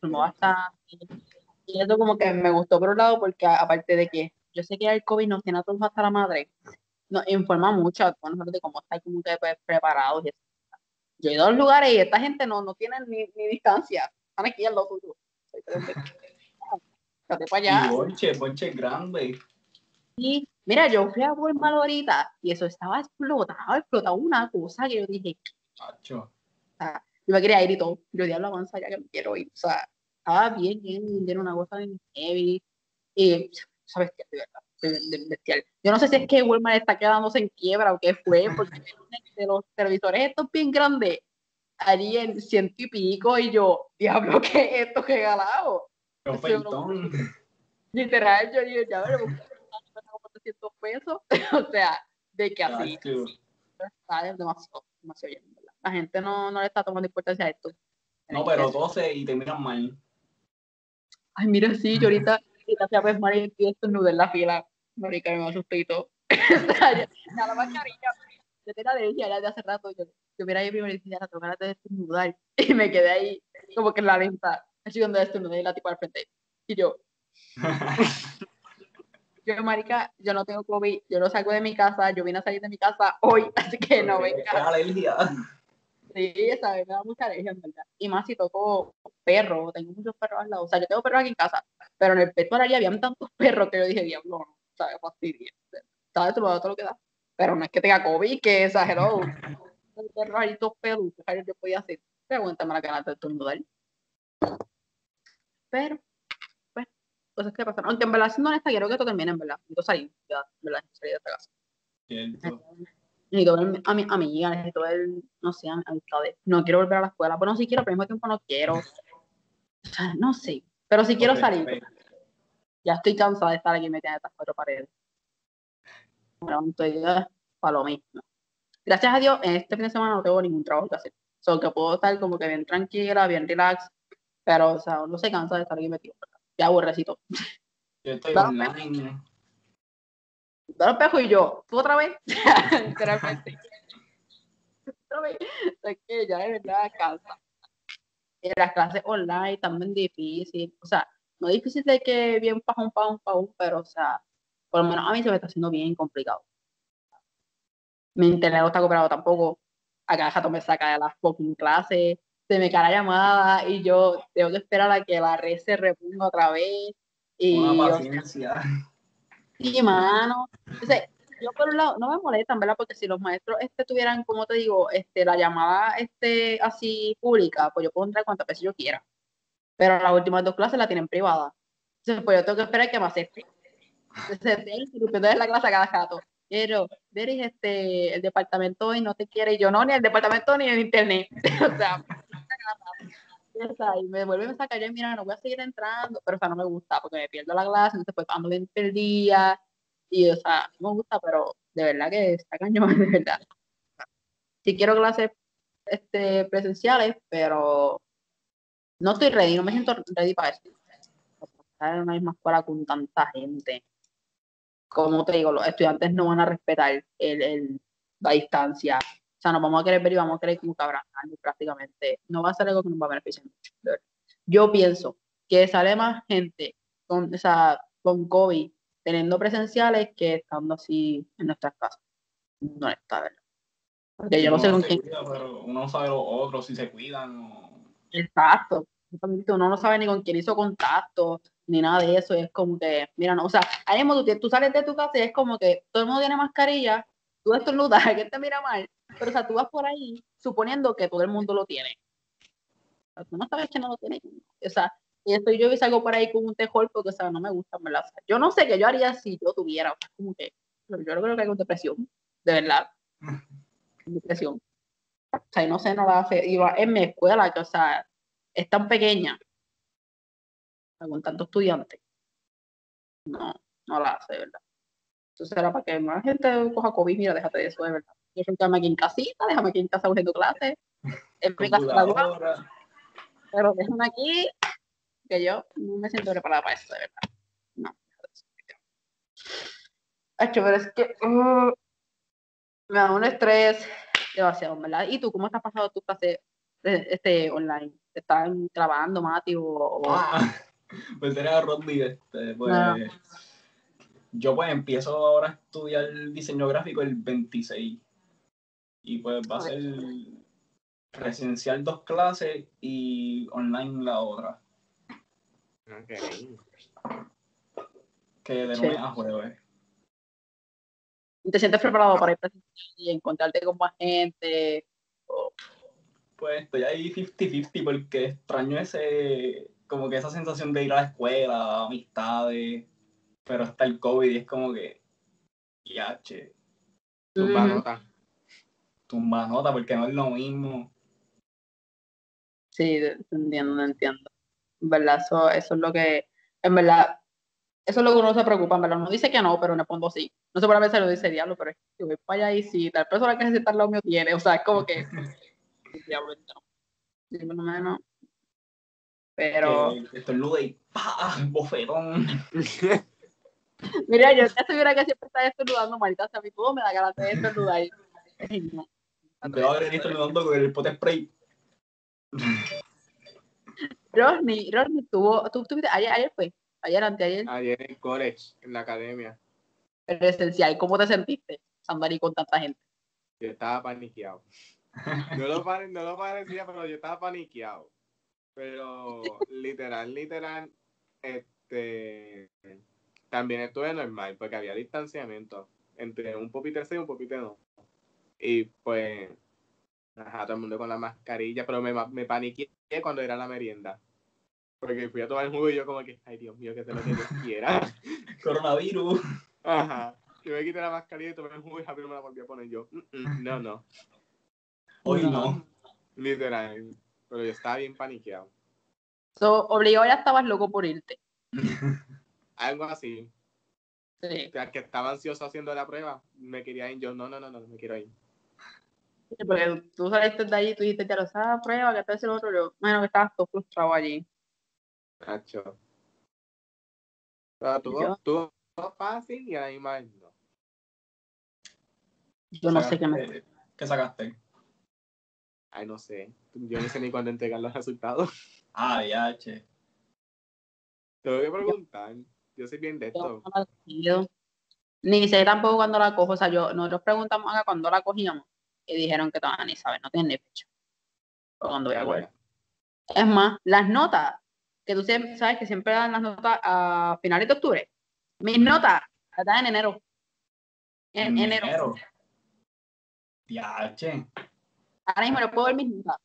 como bastante, y eso como que me gustó por un lado, porque aparte de que yo sé que el COVID nos tiene a todos hasta la madre, nos informa mucho a nosotros de cómo estar como que pues, preparados y eso. Yo he ido a los lugares y esta gente no, no tiene ni, ni distancia, están aquí al lado suyo. Date para allá. Y bonche, bonche grande. Y mira, yo fui a Walmart ahorita y eso estaba explotado, explotado una cosa que yo dije, Chacho. o sea, yo me quería ir y todo. Yo diablo avanza ya que me quiero ir. O sea, estaba bien, bien, bien, una cosa bien heavy. Y, sabes qué, de verdad, bestial. Yo no sé si es que Walmart está quedándose en quiebra o qué fue, porque de los televisores estos bien grandes, allí en ciento y pico, y yo, diablo, ¿qué es esto regalado? Qué Ese ofertón. Literal, yo digo, ya veremos, como 300 pesos. o sea, de que así Chacho. está demasiado, demasiado lleno, en ¿verdad? La gente no, no le está tomando importancia a esto. No, pero tose y te miran mal. Ay, mira, sí, yo ahorita, ahorita fui a pesmar y y estornudé en la fila. Marica, me asusté y todo. Nada más carilla. Yo tenía alergia ya de hace rato. Yo, yo mira ahí primero y dije, ya, tengo ganas de estornudar. Y me quedé ahí, como que en la lenta. Así cuando estornudé y la tipa al frente. Y yo, yo, marica, yo no tengo COVID, yo no salgo de mi casa, yo vine a salir de mi casa hoy, así que no venga. alergia. Sí, esa vez me da mucha alergia, en verdad. Y más si toco perros, tengo muchos perros al lado. O sea, yo tengo perros aquí en casa, pero en el petróleo había tantos perros que yo dije, diablo, no, ¿sabes? Fastidio. ¿Sabes? Todo, todo lo que da. Pero no es que tenga COVID, que exageró. El perro ahí todos peludos, ¿sabes? yo podía hacer. Pero aguántame la ganas de estornudar. Pero, pues, cosas que pasan. Aunque en verdad, siendo honesta, quiero que esto termine, en verdad. Necesito salir, ya, en verdad, salir de esta casa. Cierto. Necesito ver a mis amigas, necesito ver, no sé, a mis amistades. No quiero volver a la escuela. Bueno, sí quiero, pero al mismo tiempo no quiero. O sea, no sé. Pero sí quiero salir. Ya estoy cansada de estar aquí metida en estas cuatro paredes. Pero estoy eh, para lo mismo. Gracias a Dios, este fin de semana no tengo ningún trabajo que hacer. Solo que puedo estar como que bien tranquila, bien relax. Pero, o sea, no se cansa de estar aquí metido. Ya aburrecito. Yo estoy online. El espejo y yo, ¿tú otra vez? Literalmente. otra vez. Es que ya de verdad cansa. Las clases online también difícil. O sea, no difícil de que bien pajón, pajón, pajón, pero o sea, por lo menos a mí se me está haciendo bien complicado. Mi internet no está cooperado tampoco. A cada rato me saca de las fucking clases, se me cae la llamada y yo tengo que esperar a que la red se reponga otra vez. Y, Una o sea, paciencia. Sí, mano. Entonces, yo por un lado, no me molestan, ¿verdad? Porque si los maestros este tuvieran, como te digo, este, la llamada este, así pública, pues yo puedo entrar cuantas veces yo quiera. Pero las últimas dos clases la tienen privada. Entonces, pues yo tengo que esperar que me acepte. Entonces, la clase a cada rato. Pero, Deris, este, el departamento hoy no te quiere, y yo no, ni el departamento ni el internet. o sea, y me vuelve a sacar yo, mira, no voy a seguir entrando, pero o sea, no me gusta porque me pierdo la clase, entonces pues ando bien perdida, y o sea, no me gusta, pero de verdad que está cañón, de verdad. Sí quiero clases este, presenciales, pero no estoy ready, no me siento ready para eso. Estar en una misma escuela con tanta gente. Como te digo, los estudiantes no van a respetar el, la distancia. O sea, nos vamos a querer ver y vamos a querer como que abrazarnos prácticamente. No va a ser algo que nos va a beneficiar mucho. verdad. Yo pienso que sale más gente con, o sea, con COVID teniendo presenciales que estando así en nuestras casas. No está, ¿verdad? Porque yo no sé con quién. cuida, pero uno no sabe los otros si se cuidan o... Exacto. Uno no sabe ni con quién hizo contacto, ni nada de eso. Y es como que, mira, no, o sea, ahí mismo tú, tú sales de tu casa y es como que todo el mundo tiene mascarilla, tú estornudas, que te mira mal, pero o sea, tú vas por ahí suponiendo que todo el mundo lo tiene. Tú no sabes que no lo tienes. O sea, y esto yo salgo por ahí con un tejol porque, o sea, no me gusta, ¿verdad? O sea, yo no sé qué yo haría si yo tuviera, o sea, como que, yo creo que hay con depresión, de verdad. Depresión. O sea, y no sé, no la hace. Iba en mi escuela, que, o sea, es tan pequeña, con tantos estudiantes. No, no la hace, ¿verdad? Eso era para que más gente coja COVID, mira, déjate de eso, de verdad. Yo déjame aquí en casita, déjame aquí en casa cogiendo clases. En mi casa pero déjame aquí, que yo no me siento preparada para eso, de verdad. No. Hacho, pero es que uh, me da un estrés demasiado, ¿verdad? ¿Y tú cómo estás pasando tu clase eh, este, online? ¿Te están grabando, Mati? O, o- Ah, pues era Rodney, este, pues. Ah. Yo pues empiezo ahora a estudiar diseño gráfico el 26. Y pues va a ser presencial dos clases y online la otra. Ok. Que de Sí. lunes a jueves. ¿Te sientes preparado para ir presencial y encontrarte con más gente? Pues estoy ahí 50-50 porque extraño ese, como que esa sensación de ir a la escuela, amistades, pero está el COVID y es como que, ya, che, Tumba nota. tumba nota porque no es lo mismo. Sí, entiendo, entiendo. En verdad, eso, eso es lo que, en verdad, eso es lo que uno se preocupa, en verdad. Uno dice que no, pero en el fondo sí. No sé por qué se lo dice diablo, pero es que voy para allá y si tal persona que se sienta al lado mío tiene, o sea, es como que, diablo, no. Sí, por lo menos. Pero, Que estornuda y ¡pah! bofetón. mira, yo ya estuviera que siempre está estornudando, maldita sea, a mí todo me da ganas de estornudar. Te va a venir estornudando con el pote spray. Rodney, Rodney tuvo, tú tuviste, ayer, ayer fue, ayer, anteayer, Ayer en college, en la academia, presencial, ¿cómo te sentiste? Andar ahí con tanta gente. yo estaba paniqueado. No lo, pare- no lo parecía, pero yo estaba paniqueado. Pero literal, literal, este también estuve normal, porque había distanciamiento entre un pupitre sí y un pupitre no. Y pues, ajá, todo el mundo con la mascarilla, pero me, me paniqueé cuando era la merienda. Porque fui a tomar jugo y yo como que, ay Dios mío, que sea lo que Dios quiera. Coronavirus. Ajá. Yo me quité la mascarilla y tomé el jugo y rápido me la volví a poner yo. "Mm, mm, no, no. Hoy No. no. Literal. Pero yo estaba bien paniqueado. So, obligado ya estabas loco por irte. Algo así. Sí. Que, que estaba ansioso haciendo la prueba. Me quería ir. Yo, no, no, no, no, me quiero ir. Porque tú saliste de allí tú dijiste, ya lo sabes, prueba, que te hace lo otro. Yo, bueno, que estabas todo frustrado allí. Nacho. Pero tuvo, Yo- tuvo fácil y a misma vez no. Yo no sé qué me. Sacaste- ¿Qué sacaste? Ay, no sé. Yo no sé ni cuándo entregar los resultados. Ah, ya, che. Tengo que preguntar. Yo soy bien de esto. no. Ni sé tampoco cuándo la cojo. O sea, yo, nosotros preguntamos acá cuándo la cogíamos y dijeron que todavía ni saben, no tienen ni fecha. O cuándo voy a coger. Es más, las notas, que tú siempre, sabes que siempre dan las notas a finales de octubre. Mis notas las dan en enero. En enero. Ya, che. Ahora mismo no puedo ver mis notas,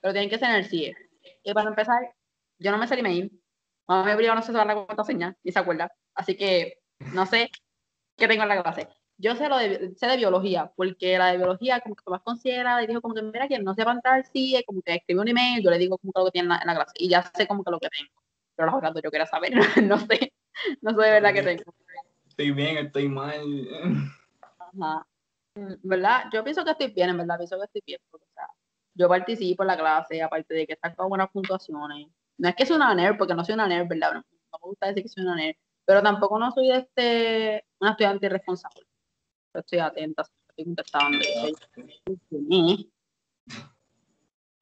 pero tienen que ser en el CIE. Y para empezar, yo no me sé el email. Mamá me obligó no sé usar la contraseña, ni se acuerda. Así que no sé qué tengo en la clase. Yo sé lo de, sé de biología, porque la de biología como que más considerada y dijo como que mira quien no sepa entrar al CIE, como que escribe un email, yo le digo como que lo que tiene en la, en la clase. Y ya sé como que lo que tengo. Pero las otras yo quería saber, no sé, no sé de verdad qué tengo. Estoy bien, estoy mal. Ajá. Mm, ¿Verdad? Yo pienso que estoy bien, en verdad, pienso que estoy bien, porque, o sea, yo participo en la clase, aparte de que saco buenas puntuaciones. No es que soy una nerd, porque no soy una nerd, ¿verdad? No, no me gusta decir que soy una nerd, pero tampoco no soy este, una estudiante irresponsable. Estoy atenta, estoy contestando.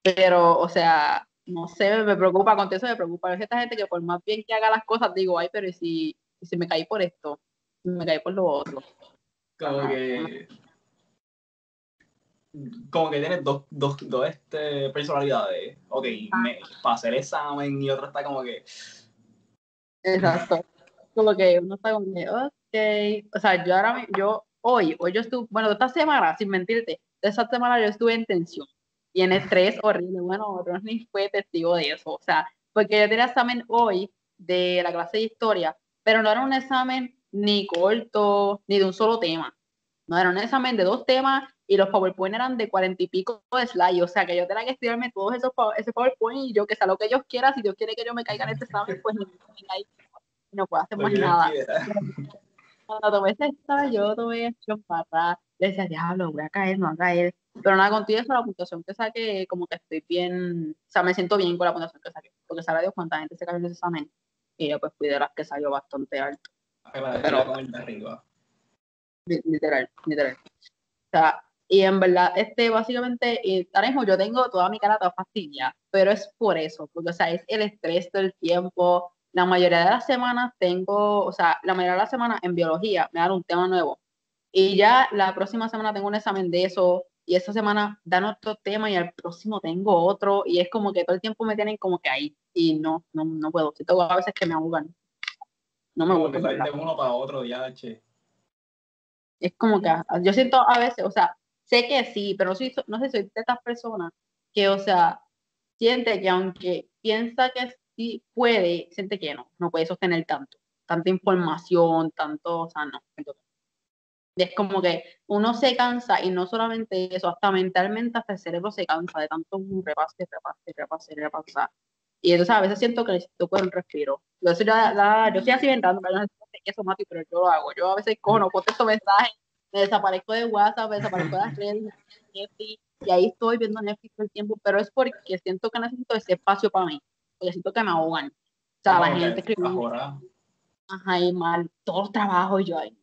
Pero, o sea, no sé, me preocupa, con eso me preocupa. Es esta gente que por más bien que haga las cosas, digo, ay, pero ¿y si, si me caí por esto? Si me caí por lo otro. Como que. Como que tienes dos, dos, dos este, personalidades. Ok, me, pasé el examen y otro está como que. Exacto. Como que uno está como que, ok. O sea, yo ahora, yo, hoy, hoy yo estuve, bueno, esta semana, sin mentirte, esta semana yo estuve en tensión. y en estrés horrible. Bueno, ni fue testigo de eso, o sea, porque yo tenía examen hoy de la clase de historia, pero no era un examen ni corto, ni de un solo tema. No, era un examen de dos temas y los PowerPoint eran de cuarenta y pico de slides, o sea que yo tenía que estudiarme todos esos ese PowerPoint y yo que sea lo que ellos quieran, si Dios quiere que yo me caiga en este examen, pues no, puedo hacer más nada. Cuando tomé ese examen, yo tomé acción para le decía, diablo, voy a caer, no voy a caer. Pero nada, contigo eso, la puntuación que saqué, como que estoy bien, o sea, me siento bien con la puntuación que saqué, porque sabe Dios cuánta gente se cayó en ese examen, y yo pues fui de las que salió bastante alto. Pero, con el de arriba. Literal, literal. O sea, y en verdad, este, básicamente, y ahora mismo yo tengo toda mi cara toda fastidia, pero es por eso, porque, o sea, es el estrés del tiempo. La mayoría de las semanas tengo, o sea, la mayoría de las semanas en biología me dan un tema nuevo. Y ya la próxima semana tengo un examen de eso, y esta semana dan otro tema y al próximo tengo otro, y es como que todo el tiempo me tienen como que ahí, y no, no, no puedo. Si tengo a veces que me ahogan. No me gusta. Uno para otro, ya, che. Es como que yo siento a veces, o sea, sé que sí, pero no, soy, no sé, soy de estas personas que, o sea, siente que aunque piensa que sí puede, siente que no, no puede sostener tanto, tanta información, tanto, o sea, no. es como que uno se cansa y no solamente eso, hasta mentalmente hasta el cerebro se cansa de tanto repase, repase, repase, repasar. Y entonces a veces siento que necesito un respiro. Yo soy, yo soy así inventando, pero sé eso, Mati, pero yo lo hago. Yo a veces cojo, no contesto mensajes me desaparezco de WhatsApp, me desaparezco de las redes, y ahí estoy viendo Netflix todo el tiempo, pero es porque siento que necesito ese espacio para mí, porque siento que me ahogan. O sea, la gente escribe, ajá, y mal, todo el trabajo y yo ahí,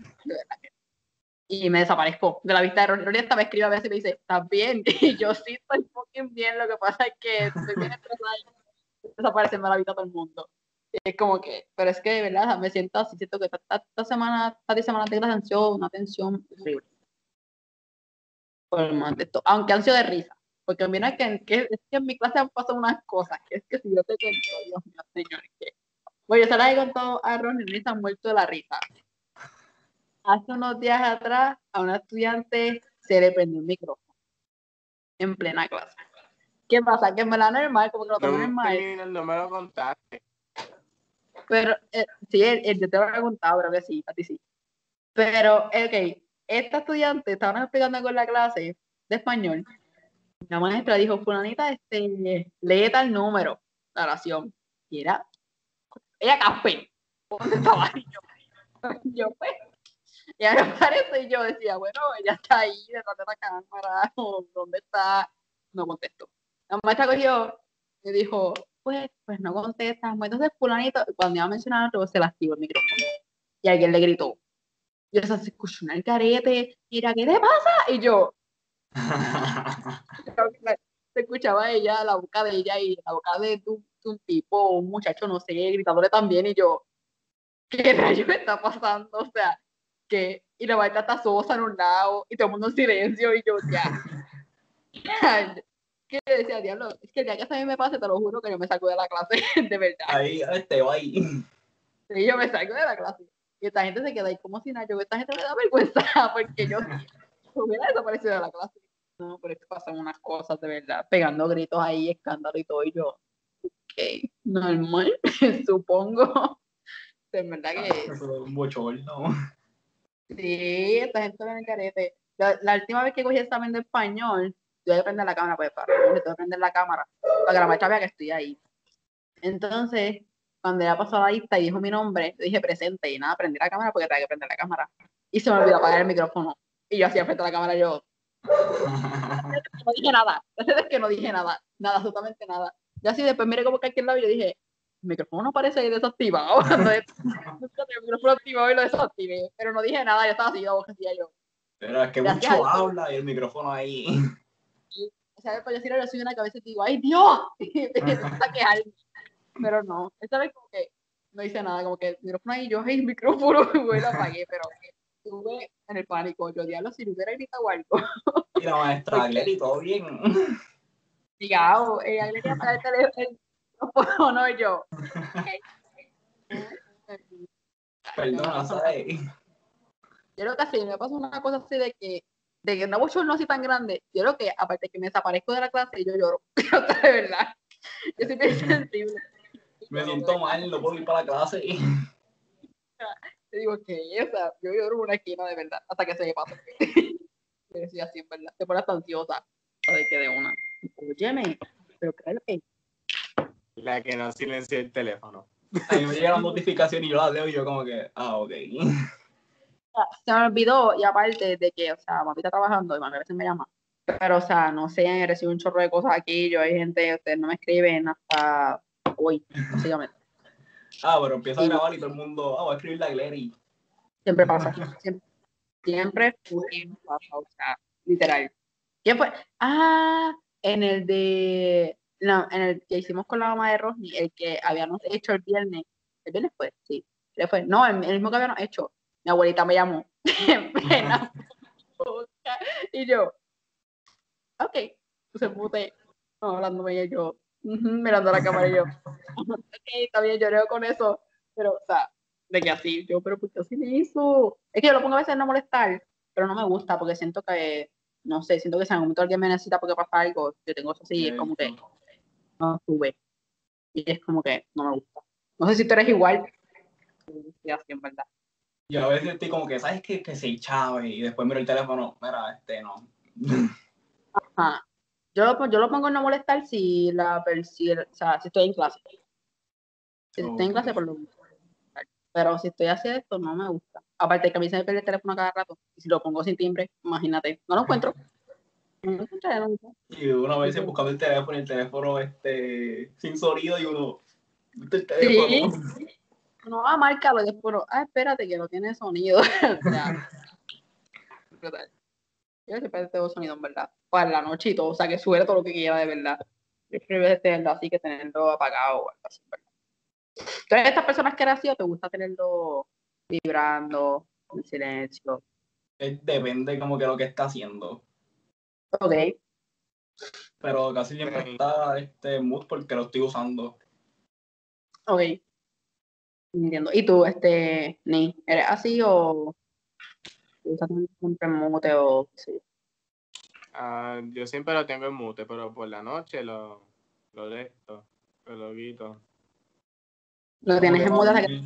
y me desaparezco de la vista de. Ronnie hasta me escribe a veces y me dice, ¿estás bien? Y yo sí estoy fucking bien, lo que pasa es que estoy bien estresada y desaparecerme de la vista todo el mundo es como que, pero es que de verdad me siento así, siento que esta, esta semana, esta semana tengo la tensión, una tensión horrible. Por más de esto, aunque han sido de risa, porque mira que, que, es que en mi clase han pasado unas cosas, que es que si yo te cuento, Dios mío, señor, que, bueno, yo se las he contado a Ron y se han muerto de la risa. Hace unos días atrás, a una estudiante se le prendió un micrófono en plena clase. ¿Qué pasa? Que me la normal, como que lo tomé normal. No me lo contaste. Pero, eh, sí, yo te lo he preguntado, pero que sí, a ti sí. Pero, ok, esta estudiante estaba explicando con la clase de español. La maestra dijo, fulanita, este, lee tal número, la oración. Y era, ella café. ¿Dónde estaba? yo, yo pues, y a me parece, y yo decía, bueno, ella está ahí detrás de la cámara, ¿dónde está? No contestó. La maestra cogió y dijo, pues, pues no contestas. Entonces, fulanito, cuando iba a mencionar otro, se lastimó el micrófono. Y alguien le gritó. Y eso se escuchó un carete, mira, ¿qué te pasa? Y yo. se escuchaba ella, la boca de ella y la boca de un, tipo, un muchacho, no sé, gritándole también. Y yo, ¿qué rayos está pasando? O sea, que. Y la baita está sosa en un lado y todo el mundo en silencio. Y yo, ya. que decía, diablo, es que el día que a mí me pase, te lo juro que yo me saco de la clase, de verdad. Ahí, este, va ahí. Sí, yo me salgo de la clase. Y esta gente se queda ahí como si nada. Yo, esta gente me da vergüenza porque yo hubiera desaparecido de la clase. No, pero es que pasan unas cosas de verdad, pegando gritos ahí, escándalo y todo. Y yo, ok, normal, supongo. De verdad que. es un bochorno. Sí, esta gente me carete. La, la última vez que cogí examen de español, yo voy a prender la cámara, pues para tengo que prender la cámara para que la maestra vea que estoy ahí. Entonces, cuando ella pasó la lista y dijo mi nombre, yo dije presente y nada, prendí la cámara porque tenía que prender la cámara. Y se me olvidó apagar el micrófono. Y yo hacía frente a la cámara, yo. no dije nada. es que no dije nada. Nada, absolutamente nada. Y así después miré como que aquí y yo dije, el micrófono no parece desactivado. el micrófono activado y lo desactivé. Pero no dije nada, yo estaba así, yo decía yo. Pero es que mucho habla y el micrófono ahí o sea, para decir ahora soy una cabeza y digo, ¡ay Dios! y a Pero no, esta vez como que no hice nada, como que el micrófono ahí, yo, ¡ay, el micrófono! Y lo apagué, pero estuve en el pánico. Yo, diablo, si no hubiera gritado algo. y la maestra Glenny, todo bien. Digamos, ella le quería el teléfono, no yo. Perdona, ¿sabes? Yo creo que así me pasa una cosa así de que de que una bochorno así tan grande, yo creo que aparte de que me desaparezco de la clase, yo lloro. de verdad. Yo soy bien sensible. Me siento mal, no puedo ir para la clase. Te digo que esa, yo lloro en una esquina de verdad, hasta que se me pasa. Pero sí, así en verdad. Te pones ansiosa. Sabes que de una. Óyeme, pero claro que La que no silencia el teléfono. A mí me llega la notificación y yo la leo y yo como que, ah, ok. Se me olvidó, y aparte de que, o sea, mami está trabajando y mami a veces me llama. Pero, o sea, no sé, recibo un chorro de cosas aquí, yo hay gente, ustedes no me escriben hasta hoy, básicamente. Ah, pero empieza a grabar y todo el mundo, ah, voy a escribir la Glary. Siempre pasa. Siempre, siempre pasa, o sea, literal. ¿Quién fue? Ah, en el de. No, en el que hicimos con la mamá de Rosny, el que habíamos hecho el viernes. ¿El viernes fue? Sí. ¿El fue? No, el, el mismo que habíamos hecho. Mi abuelita me llamó. En plena y yo, ok. Se pute. No, hablándome y yo, mirando la cámara y yo, ok, está bien, lloré con eso. Pero, o sea, de que así, yo, pero ¿por qué así me hizo? Es que yo lo pongo a veces no molestar, pero no me gusta porque siento que, no sé, siento que si en algún momento alguien me necesita porque pasa algo, yo tengo eso así, es como que no sube. Y es como que no me gusta. No sé si tú eres igual. Sí, así en verdad. Yo a veces estoy como que, ¿sabes qué? Que se chave y después miro el teléfono, mira, este no. Ajá. Yo lo, pon- yo lo pongo en no molestar si la si, o sea, si estoy en clase. Si estoy en clase, por lo menos. Pero si estoy haciendo esto, no me gusta. Aparte que a mí se me pierde el teléfono cada rato. Y si lo pongo sin timbre, imagínate, no lo encuentro. No. Y uno a veces buscando el teléfono y el teléfono este, sin sonido y uno, ¿viste el teléfono? No, ah, márcalo y después, ah, espérate que no tiene sonido. Brutal. Yo siempre tengo sonido, en verdad. Para la noche y todo, o sea, que suene todo lo que quiera, de verdad. Yo de verdad, así que tenerlo apagado o algo así, ¿verdad? ¿Tú eres de estas personas que eres así o te gusta tenerlo vibrando, en silencio? Depende como que lo que está haciendo. Ok, Pero casi siempre está este mood porque lo estoy usando. ok. Entiendo. ¿Y tú, este, Ni, eres así o tener siempre en mute o yo? Ah, yo siempre lo tengo en mute, pero por la noche lo, lo dejo, lo quito. Lo tienes en mute hasta que,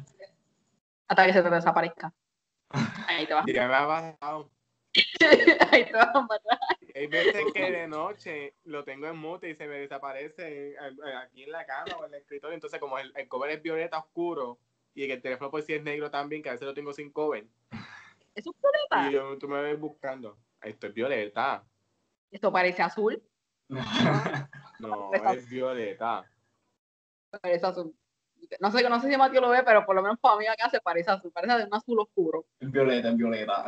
hasta que se te desaparezca. Ahí te vas. Ya me ha pasado. Ahí te vas a matar. Hay veces que de noche lo tengo en mute y se me desaparece en- en- aquí en la cama o en el escritorio. Entonces, como el, el cover es violeta oscuro y que el teléfono por si es negro también, que a veces lo tengo sin cover. ¿Eso es violeta? Y yo, tú me ves buscando. Esto es violeta. Esto parece azul. No, es violeta. Parece azul. No sé, no sé si Mateo lo ve, pero por lo menos para mí acá se parece azul. Parece de un azul oscuro. Es violeta, es violeta.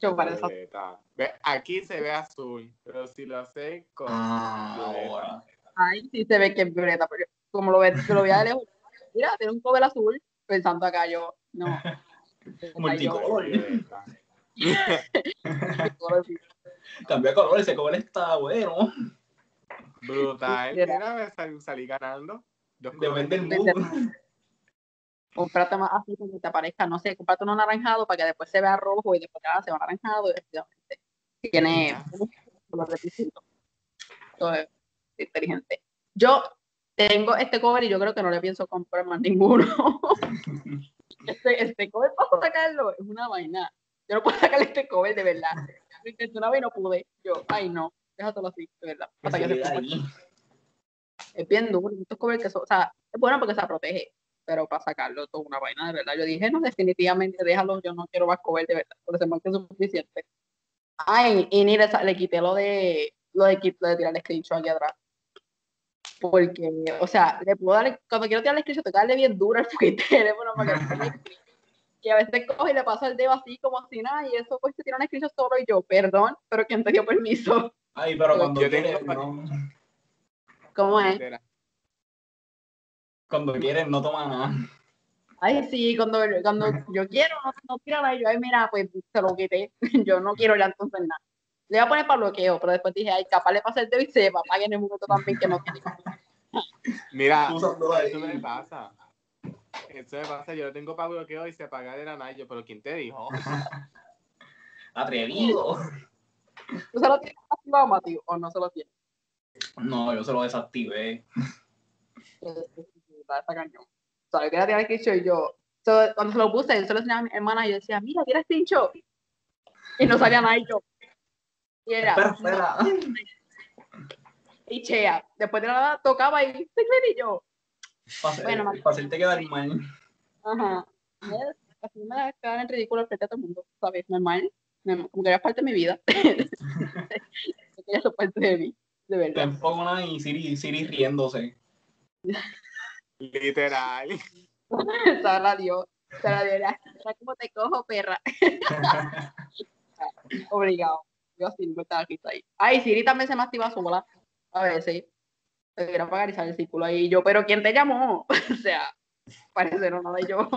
Yo parece. Violeta. Ve, Aquí se ve azul, pero si lo acerco. Ah, violeta. ahora. Ahí sí se ve que es violeta, pero como lo ve, lo veía de lejos. Mira, tiene un cover azul. Pensando acá yo, no. Multicolor. Violeta. Cambió de color, ese color está bueno. Brutal. Mira. Mira, me sal- salí ganando. Depende del mood. Cómprate más así que te aparezca, no sé, cómprate uno anaranjado para que después se vea rojo y después ah, se va anaranjado. y efectivamente Tiene un color distinto. Eso es inteligente. Yo tengo este cover y yo creo que no le pienso comprar más ninguno. este, este cover para sacarlo es una vaina. Yo no puedo sacarle este cover de verdad. Lo intenté una vez y no pude. Yo, ay no, déjatelo así, de verdad. Hasta que se. Es bien duro. Estos covers que son, o sea, es bueno porque se protege, pero para sacarlo todo una vaina de verdad. Yo dije, no, definitivamente déjalo, yo no quiero más cover de verdad, por más que es suficiente. Ay, y ni le, quité lo de, lo de, lo de tirar el screenshot aquí atrás. Porque, o sea, le puedo dar, cuando quiero tirar el screenshot, tengo que darle bien duro al fucking teléfono para que a veces coge y le pasa el dedo así como si nada, y eso pues se tira un screenshot solo y yo, perdón, pero ¿quién te dio permiso? Ay, pero cuando Yo tengo- quieres, no, ¿Cómo es? Cuando quieres no toma nada. Ay, sí, cuando, cuando yo quiero, no, no quiero nada, y yo, ay, mira, pues se lo quité, yo no quiero ya entonces nada. Le voy a poner para bloqueo, pero después dije, ay, capaz le pasa el dedo y se va, en el momento también que no tiene. Mira, eso me pasa. Eso me pasa, yo lo tengo para bloqueo y se apaga nada. Yo, pero ¿quién te dijo? Atrevido. ¿Tú se lo tienes activado, Mati, o no se lo tienes? No, yo se lo desactivé. Está cañón. O sea, yo quería tirar screenshot y yo, so, cuando se lo puse, yo se lo enseñaba a mi hermana y yo decía, mira, tira screenshot. Y no salía nada y yo. Y era, Espera, y chea. Después de nada tocaba y yo, Para Bueno, para hacerte quedar mal. ajá. Así me da quedar en ridículo frente a todo el mundo, ¿sabes? Normal. Como que era parte de mi vida. Ser parte de mí, de Te verdad. enfocona y Siri, Siri riéndose. Literal. Sabrá Dios. Sabrá Dios. Como te cojo, perra. Obligado. Yo así no estaba aquí, está ahí. Ay, Siri también se me activa sola. A veces. Era para el círculo ahí. Yo, pero ¿quién te llamó? o sea, parece no nada yo.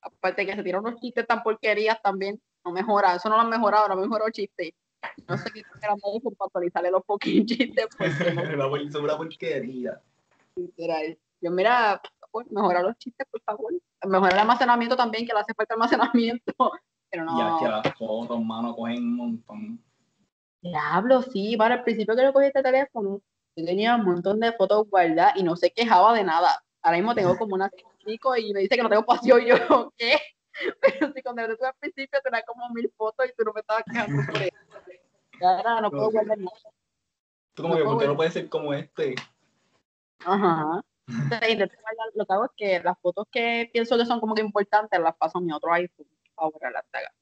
Aparte que se tiran unos chistes tan porquerías también. No mejora. Eso no lo han mejorado, no mejoró chistes. No sé qué esperando eso para actualizarle los fucking chistes. Porque no pol- una porquería. literal. Yo, mira, mejorar los chistes, por favor. Mejorar el almacenamiento también, que le hace falta almacenamiento. Pero no. Ya que las fotos, mano, cogen un montón. Diablo, sí, para el principio que yo cogí este teléfono, yo tenía un montón de fotos guardadas y no se quejaba de nada. Ahora mismo tengo como unas cinco y me dice que no tengo espacio y yo, ¿qué? Pero si cuando tuve al principio tenía como mil fotos y tú no me estabas quejando por eso. Ahora no puedo guardar nada. Tú como No que, ¿por qué no puede ser como este? Ajá. Entonces, lo que hago es que las fotos que pienso que son como que importantes las paso a mi otro iPhone borrarlas de acá.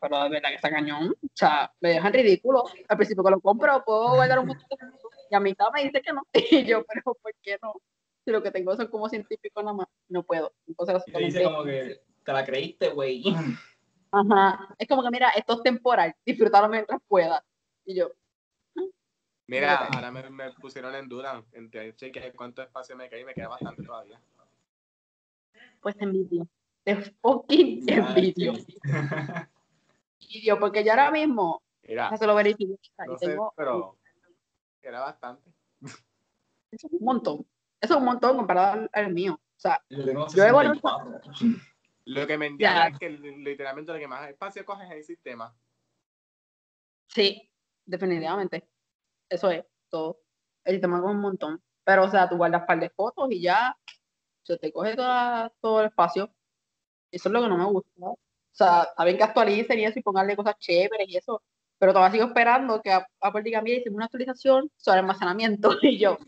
Pero de verdad que está cañón. O sea, me dejan ridículo. Al principio que lo compro, puedo guardar un montón de. Y a mitad me dice que no. Y yo, pero ¿por qué no? Si lo que tengo son como científicos nada más, no puedo. Entonces, Y te dice como que, te la creíste, güey. Ajá. Es como que, mira, esto es temporal. Disfrútalo mientras pueda. Y yo, Mira, Ok. ahora me, me pusieron en duda. Entre chequear cuánto espacio me queda y me queda bastante todavía. pues te Te fucking envidio. Envidio, porque yo ahora mismo, Mira, se lo verifico. y no sé, tengo pero era bastante. Eso es un montón. Eso es un montón comparado al, mío. O sea, Yo Yo 64. Lo que me Ya. entiende es que literalmente lo que más espacio coge es el sistema. sí, definitivamente. Eso es todo. El sistema coge un montón. Pero, o sea, tú guardas un par de fotos y ya se te coge toda- todo el espacio. Eso es lo que no me gusta. O sea, está bien que actualicen y eso y ponganle cosas chéveres y eso. Pero todavía sigo esperando que Apple diga, mira, hicimos una actualización sobre almacenamiento. Y yo,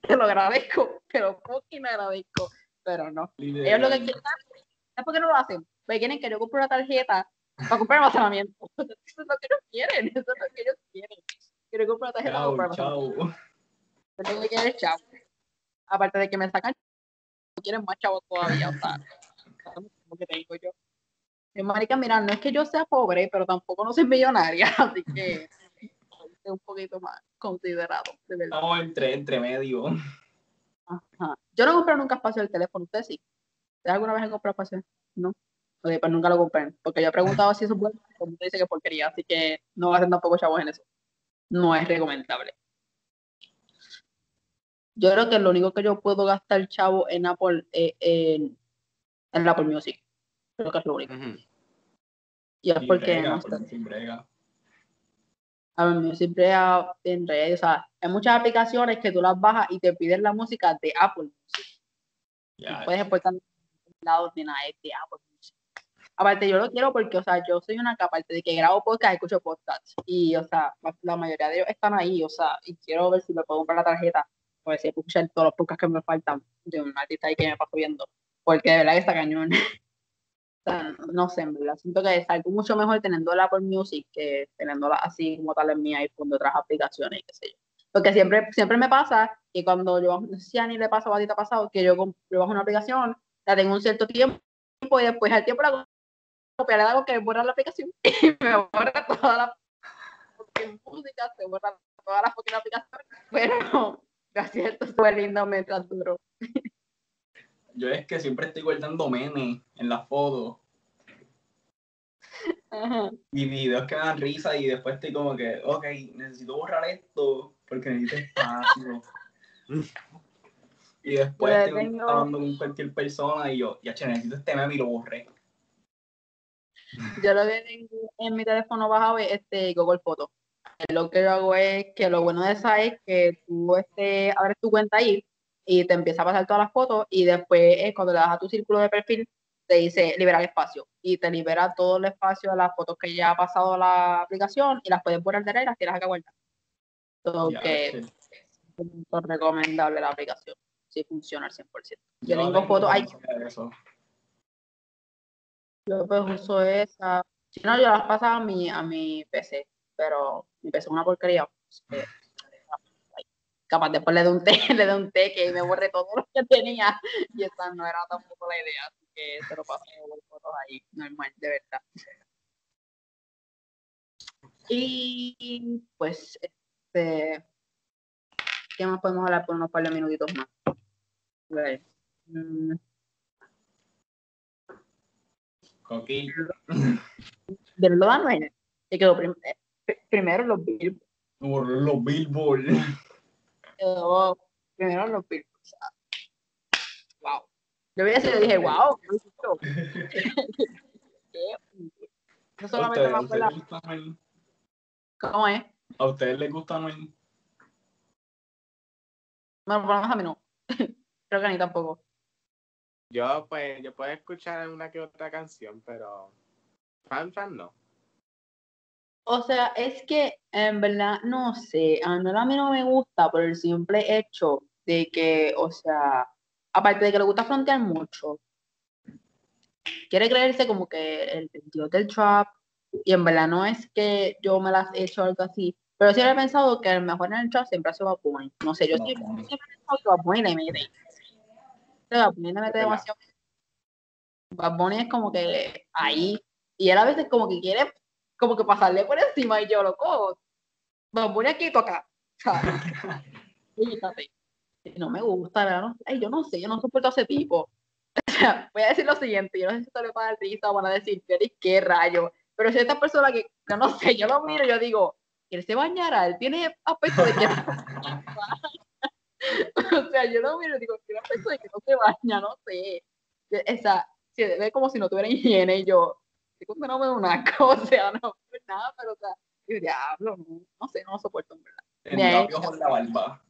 te lo agradezco, te lo fucking agradezco. Pero no. Ellos lo que quieren, ¿sabes por qué no lo hacen? Porque quieren que yo compre una tarjeta para comprar almacenamiento. Eso es lo que ellos quieren, eso es lo que ellos quieren. Quiero comprar una tarjeta para Chao, comprar almacenamiento. lo que quieren chavo. Aparte de que me sacan, quieren más chavos todavía, o sea, que tengo yo. Y, marica, mira, no es que yo sea pobre, pero tampoco no soy millonaria, así que un poquito más considerado, de verdad. Estamos entre, entre medio. Ajá. Yo no compré nunca espacio del teléfono, ¿ustedes sí? ¿Ustedes alguna vez han comprado espacio? No. Ok, pues nunca lo compré. Porque yo he preguntado si eso es bueno, el mundo dice que porquería, así que no va a ser tampoco chavos en eso. No es recomendable. Yo creo que lo único que yo puedo gastar chavo en Apple es en, en Apple Music. Creo que es lo único. Ujú. Y es Sin porque brega, no sin brega. Apple Music brega en redes. O sea, hay muchas aplicaciones que tú las bajas y te piden la música de Apple Music. No puedes exportar lados ni nada de Apple Music. Aparte, yo lo quiero porque, o sea, yo soy una que aparte de que grabo podcast, escucho podcasts. Y, o sea, la, mayoría de ellos están ahí, o sea, y quiero ver si me puedo comprar la tarjeta. Pues si puedo escuchar todos los podcasts que me faltan de un artista ahí que me paso viendo. Porque de verdad que está cañón. no sé. Siento que salgo mucho mejor teniendo la Apple Music que teniéndola así como tal en mi iPhone de otras aplicaciones y qué sé yo. Porque siempre, siempre me pasa que cuando yo, no sé si a ni le pasa o a ti pasado, que yo, yo bajo una aplicación, la tengo un cierto tiempo y después al tiempo la copia, le hago que borra la aplicación y me borra toda la música, se borra toda la aplicación, pero gracias, esto fue lindo mientras duró. Yo es que siempre estoy guardando memes en las fotos Ajá. y videos que me dan risa y después estoy como que, ok, necesito borrar esto porque necesito espacio. y después estoy tengo- hablando con cualquier persona y yo, ya che, necesito este meme y lo borré. yo lo que tengo en mi teléfono bajado es este Google Fotos. Lo que yo hago es que lo bueno de esa es que tú este, abres tu cuenta ahí y te empieza a pasar todas las fotos y después eh, cuando le das a tu círculo de perfil te dice liberar espacio y te libera todo el espacio de las fotos que ya ha pasado la aplicación y las puedes borrar de ahí y las tiras acá. Todo Ya, que sí. es recomendable la aplicación. Sí funciona al 100%. Yo no tengo fotos ahí, yo pues uso esa. Si no, yo las paso a mi, a mi PC, pero mi PC es una porquería. que, ay, Capaz después le doy un té, le doy un té que me borre todo lo que tenía y esa no era tampoco la idea, así que se lo paso por fotos ahí, normal, de verdad. Y pues, este, ¿qué más podemos hablar por unos par de minutitos más? Mm, Coqui. de que quedó prim- eh, pr- primero los Billboard, los Billboard. Quedó primero los o sea, wow. Yo vi eso y dije, wow, qué bonito. Qué- no ¿A solamente ustedes, me a acuerdo, ustedes les gusta Anuel? ¿cómo es? ¿A ustedes les gusta Anuel? Bueno, por lo menos a mí no. Creo que a mí tampoco. Yo, pues, yo puedo escuchar una que otra canción, pero fan, fan no. O sea, es que en verdad, no sé, a Anuel a mí no me gusta por el simple hecho de que, o sea, aparte de que le gusta frontear mucho, quiere creerse como que el, dios del trap, y en verdad no es que yo me las he hecho algo así, pero siempre he pensado que el mejor en el trap siempre ha sido Bad. No sé, yo siempre, he pensado que Bad Bunny le mete. Bad Bunny le mete verdad. demasiado. Bad Bunny es como que ahí, y él a veces como que quiere como que pasarle por encima y yo, loco, Bunny aquí toca. Fíjate. No me gusta, ¿verdad? No- Ay, yo no sé, yo no soporto a ese tipo. O sea, voy a decir lo siguiente, yo no sé si esto le va a dar risa o van a decir, "Pero, ¿y qué rayo? Pero si esta persona que, yo no sé, yo lo miro y yo digo, él se bañará, él tiene aspecto de que o sea, yo lo miro y digo, tiene aspecto de que no se baña, no sé. O sea, se ve como si no tuviera higiene y yo, digo que no veo una cosa, no veo nada, pero o sea, yo diablo, no, no sé, no lo soporto, en verdad. En Me ha la barba.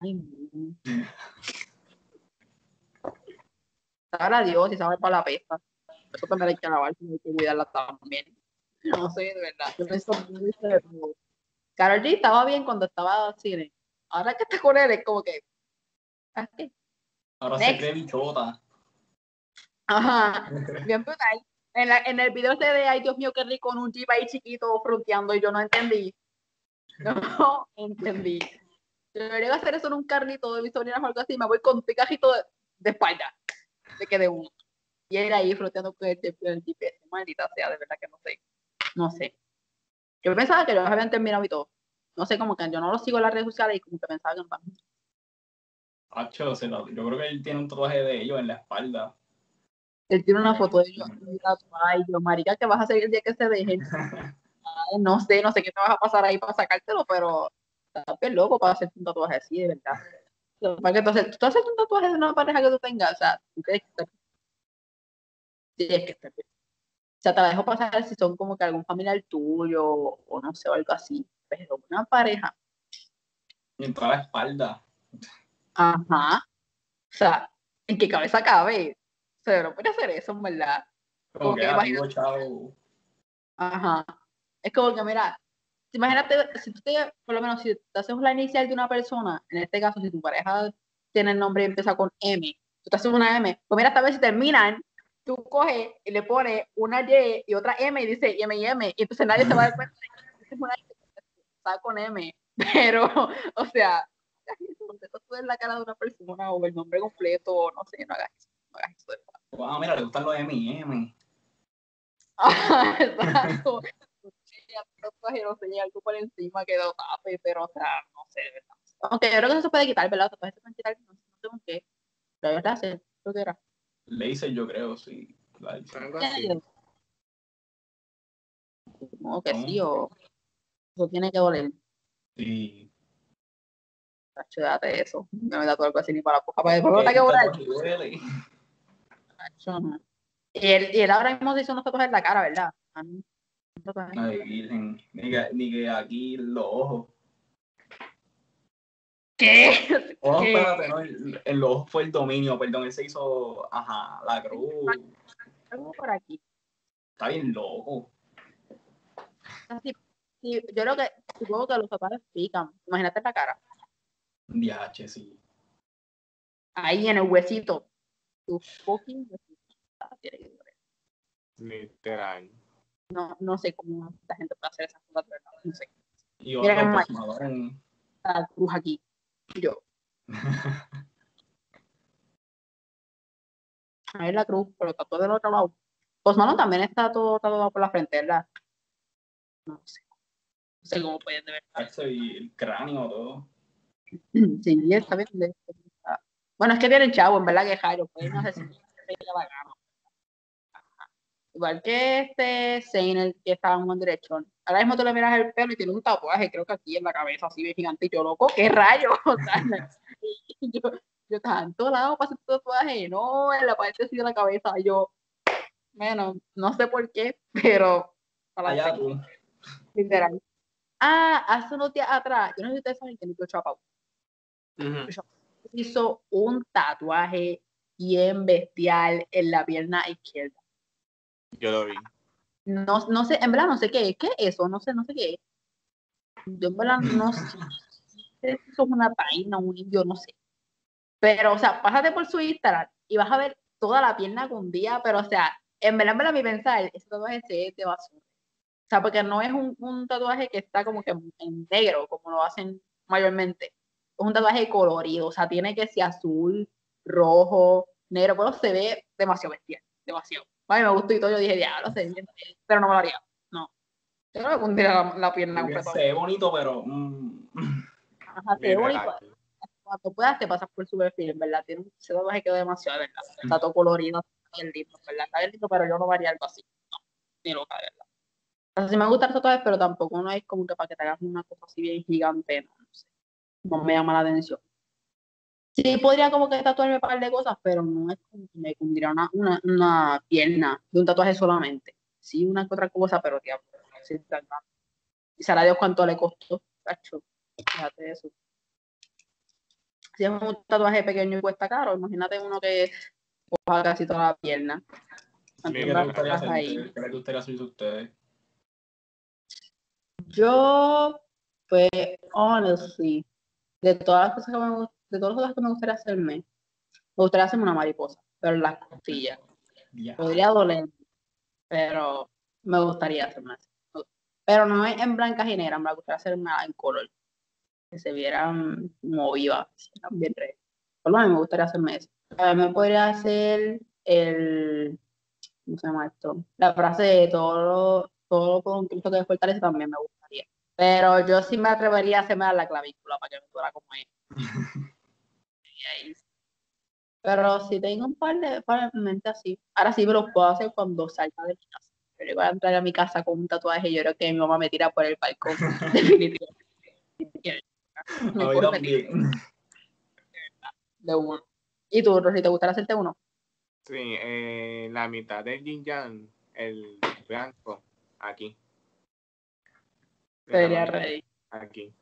Ay, no. Sabrá Dios y sabe para la pesta. Eso también hay que lavar, hay que cuidarla también. No sé, de verdad. Yo pienso. Karol G estaba bien cuando estaba en cine. Ahora que está con él es como que. ¿ah, qué? Ahora Next. se cree bichota. Ajá, bien brutal. En, la, en el video se ve, ay Dios mío, qué rico, con un jeep ahí chiquito fronteando y yo no entendí. No entendí. Yo debería hacer eso en un carrito de mis sobrinas o algo así, me voy con un cajito de, espalda, de que de uno. Y él ahí fronteando con el, el GPS, maldita sea, de verdad que no sé. No sé. Yo pensaba que los habían terminado y todo. No sé, como que yo no lo sigo en las redes sociales y como que pensaba que no. Hacho, yo creo que él tiene un tatuaje de ellos en la espalda. Él tiene una foto de ellos. y Ay, yo, marica, ¿qué vas a hacer el día que se dejen? Ay, no sé, no sé qué te vas a pasar ahí para sacártelo, pero estás bien loco para hacerte un tatuaje así, de verdad. ¿Para qué tú haces? ¿Tú haces un tatuaje de una pareja que tú tengas? O sea, tú tienes que estar Tienes que estar bien. O sea, te la dejo pasar si son como que algún familiar tuyo o no sé, o algo así. Pero una pareja, Y en toda la espalda. ajá. O sea, ¿en qué cabeza cabe? O sea, no puede hacer eso, en verdad. Como Como que que arriba, chavo. Ajá. Es como que, mira, imagínate, si tú te, por lo menos, si te haces la inicial de una persona, en este caso, si tu pareja tiene el nombre y empieza con M, tú te haces una M, pues mira, esta vez si terminan, tú coges y le pones una Y y otra M y dice M y M, y entonces nadie se va a dar cuenta de que es una Y está con M. Pero, o sea, tú en la cara de una persona o el nombre completo, o no sé, no hagas eso. No. Ah, mira, le gustan los M&M. Exacto. no sé, algo por encima que lo tape, pero, o sea, no sé, de verdad. Aunque yo creo que eso se puede quitar, ¿verdad? Los tatuajes se pueden quitar, no, no sé con qué. De verdad, sí, creo que era. Laser, yo creo, sí. Like, Algo así. Como que ¿Cómo? sí, o eso tiene que doler. Sí. Date eso. No me da todo algo así ni para la poca. Para botar que el volar. Y él, y él ahora mismo se hizo unos tatuajes en la cara, ¿verdad? Ah. Ay, virgen. Ni que, ni que aquí los ojos. ¿Qué? Oh, ¿Qué? espérate, no, el- ojos fue el dominio, perdón, él se hizo, ajá, la cruz. Algo por aquí. Está bien loco. Así, sí, yo creo que supongo que los tatuajes pican. Imagínate la cara. DH, sí. Ahí en el huesito. Tu fucking. Literal. No, no sé cómo esta gente puede hacer esas cosas, verdad. No sé. Y otro. Madonna. La cruz aquí. Yo. Ahí la cruz, pero está todo del otro lado. Pues mano también está todo tatuado por la frente, ¿verdad? No sé. No sé cómo pueden de verdad. Eso y el cráneo, todo. Sí, está bien. De- Bueno, es que tienen chavo, en verdad que Jairo, si dé la gana. Ajá. Igual que este el que estaba en One Direction. Ahora mismo tú le miras el pelo y tiene un tatuaje, creo que aquí en la cabeza, así bien gigante. Y yo, loco, ¿qué rayos? O sea, yo, yo estaba en todos lados para hacer tatuaje, no, en la parte así de la cabeza. Yo, bueno, no sé por qué, pero para Allá tú. literal. Ah, hace unos días atrás, yo no sé si ustedes saben que Nico Chapau Ujú. Hizo un tatuaje bien bestial en la pierna izquierda. Yo lo vi. No, no sé, en verdad no sé qué es, ¿qué es eso? No sé, no sé qué es. Yo en verdad no sé si eso es una taína, un indio, no sé. Pero, o sea, pásate por su Instagram y vas a ver toda la pierna con día, pero, o sea, en verdad, en verdad, mi pensar, ese tatuaje se es de basura. O sea, porque no es un, un tatuaje que está como que en negro, como lo hacen mayormente. Es un tatuaje colorido, o sea, tiene que ser azul, rojo, negro, pero se ve demasiado bestial, demasiado. A mí me gustó y todo, yo dije, diablo, se ve bien, pero no me lo haría, no. Yo no me pondría la, la pierna completa. Se ve bonito, pero. mm, Ajá, se ve bonito. Cuando puedas te pasas por su perfil, en verdad. Tiene un tatuaje quedó demasiado, de verdad. Está todo colorido, está bien lindo, ¿verdad? Está bien lindo, pero yo no haría algo así. No, ni loca, de verdad. O sea, sí me gustan tatuajes, pero tampoco no es como que para que te hagas una cosa así bien gigante, no, no sé. No me llama la atención. Sí, podría como que tatuarme un par de cosas, pero no es como que me pondría una, una, una pierna de un tatuaje solamente. Sí, una que otra cosa, pero diablo, sí. Y sabrá Dios cuánto le costó, cacho. Fíjate eso. Si es un tatuaje pequeño y cuesta caro, imagínate uno que coja casi toda la pierna. ¿Qué les gustaría hacer ustedes? Yo, pues, honestly, de todas las cosas que me, de todas las cosas que me gustaría hacerme, me gustaría hacerme una mariposa, pero en las costillas. Podría doler, pero me gustaría hacerme así. Pero no es en blancas y negras, me gustaría hacerme en color. Que se vieran vieran bien reales. Por lo menos me gustaría hacerme eso. También me podría hacer el, ¿cómo se llama esto? La frase de todo, todo con Cristo que fortalece también me gustaría. Pero yo sí me atrevería a hacerme la clavícula para que me duela como es. Pero si tengo un par de par en mente así. Ahora sí me los puedo hacer cuando salga de mi casa. Pero voy a entrar a mi casa con un tatuaje y yo creo que mi mamá me tira por el balcón. Definitivamente. Me también. de uno. ¿Y tú, Rosy, te gustaría hacerte uno? Sí, eh, la mitad del yin yang, el blanco, aquí. Sería ready. Aquí.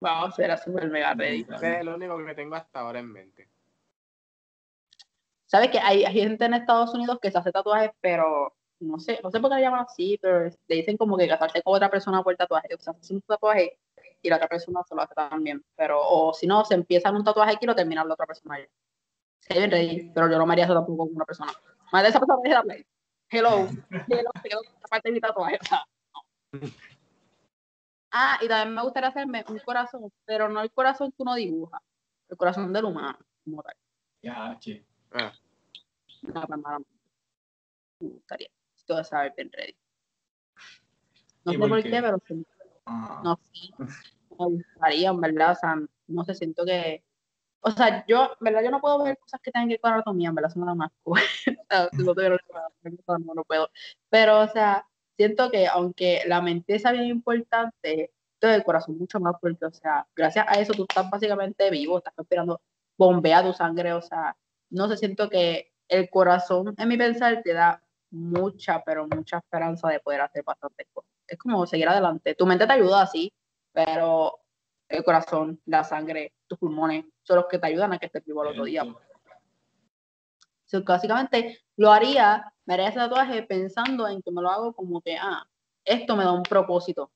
Wow, será súper mega ready. Ese es el único que tengo hasta ahora en mente. ¿Sabes que hay, hay gente en Estados Unidos que se hace tatuajes, pero no sé, no sé por qué le llaman así, pero le dicen como que casarse con otra persona por tatuaje. O sea, se hace un tatuaje y la otra persona se lo hace también. Pero, o si no, se empiezan un tatuaje aquí y lo terminan la otra persona allá. Se bien ready, pero yo no me haría eso tampoco con una persona. Más de esa persona me hello, hello, te quedo esta parte de mi tatuaje. o sea. Ah, y también me gustaría hacerme un corazón, pero no el corazón que uno dibuja, el corazón del humano, como tal. Ya, che. Ah, No, pues. Me gustaría. Todo sabe bien ready. No ¿Y sé por por qué? qué, pero sí, Ah, no sé. Me gustaría, en verdad. O sea, no sé, siento que. O sea, yo, en verdad, yo no puedo ver cosas que tengan que ver con anatomía, en verdad, son nada más. o sea, si no tuviera la- no, no puedo. Pero, o sea, siento que aunque la mente es bien importante, todo el corazón mucho más, porque, o sea, gracias a eso tú estás básicamente vivo, estás respirando, bombea tu sangre, o sea, no sé, siento que el corazón, en mi pensar, te da mucha, pero mucha esperanza de poder hacer bastantes cosas. Es como seguir adelante. Tu mente te ayuda así, pero el corazón, la sangre, tus pulmones son los que te ayudan a que estés vivo al otro día. So, básicamente lo haría, me haría ese tatuaje pensando en que me lo hago como que, ah, esto me da un propósito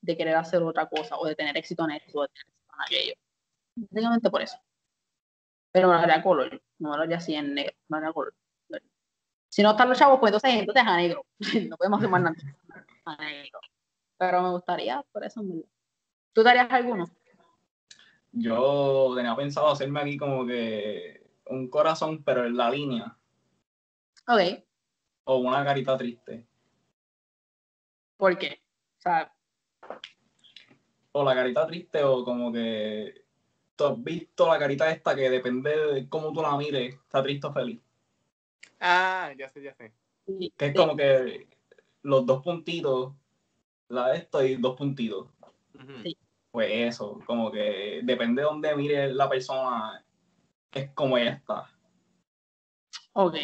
de querer hacer otra cosa o de tener éxito en esto o de tener éxito en aquello. Básicamente por eso. Pero me lo haría color, no me lo haría así en negro, me lo haría color. Si no están los chavos, pues entonces, entonces a negro. no podemos hacer nada. A negro. Pero me gustaría, por eso verdad. ¿Tú te harías alguno? Yo tenía pensado hacerme aquí como que un corazón, pero en la línea. Ok. O una carita triste. ¿Por qué? O sea, O la carita triste, o como que. ¿Tú has visto la carita esta que depende de cómo tú la mires, está triste o feliz? Ah, ya sé, ya sé. sí, Que es sí. como que los dos puntitos, la de esto y dos puntitos. Sí. Pues eso, como que depende de dónde mire la persona, es como ella está. Ok.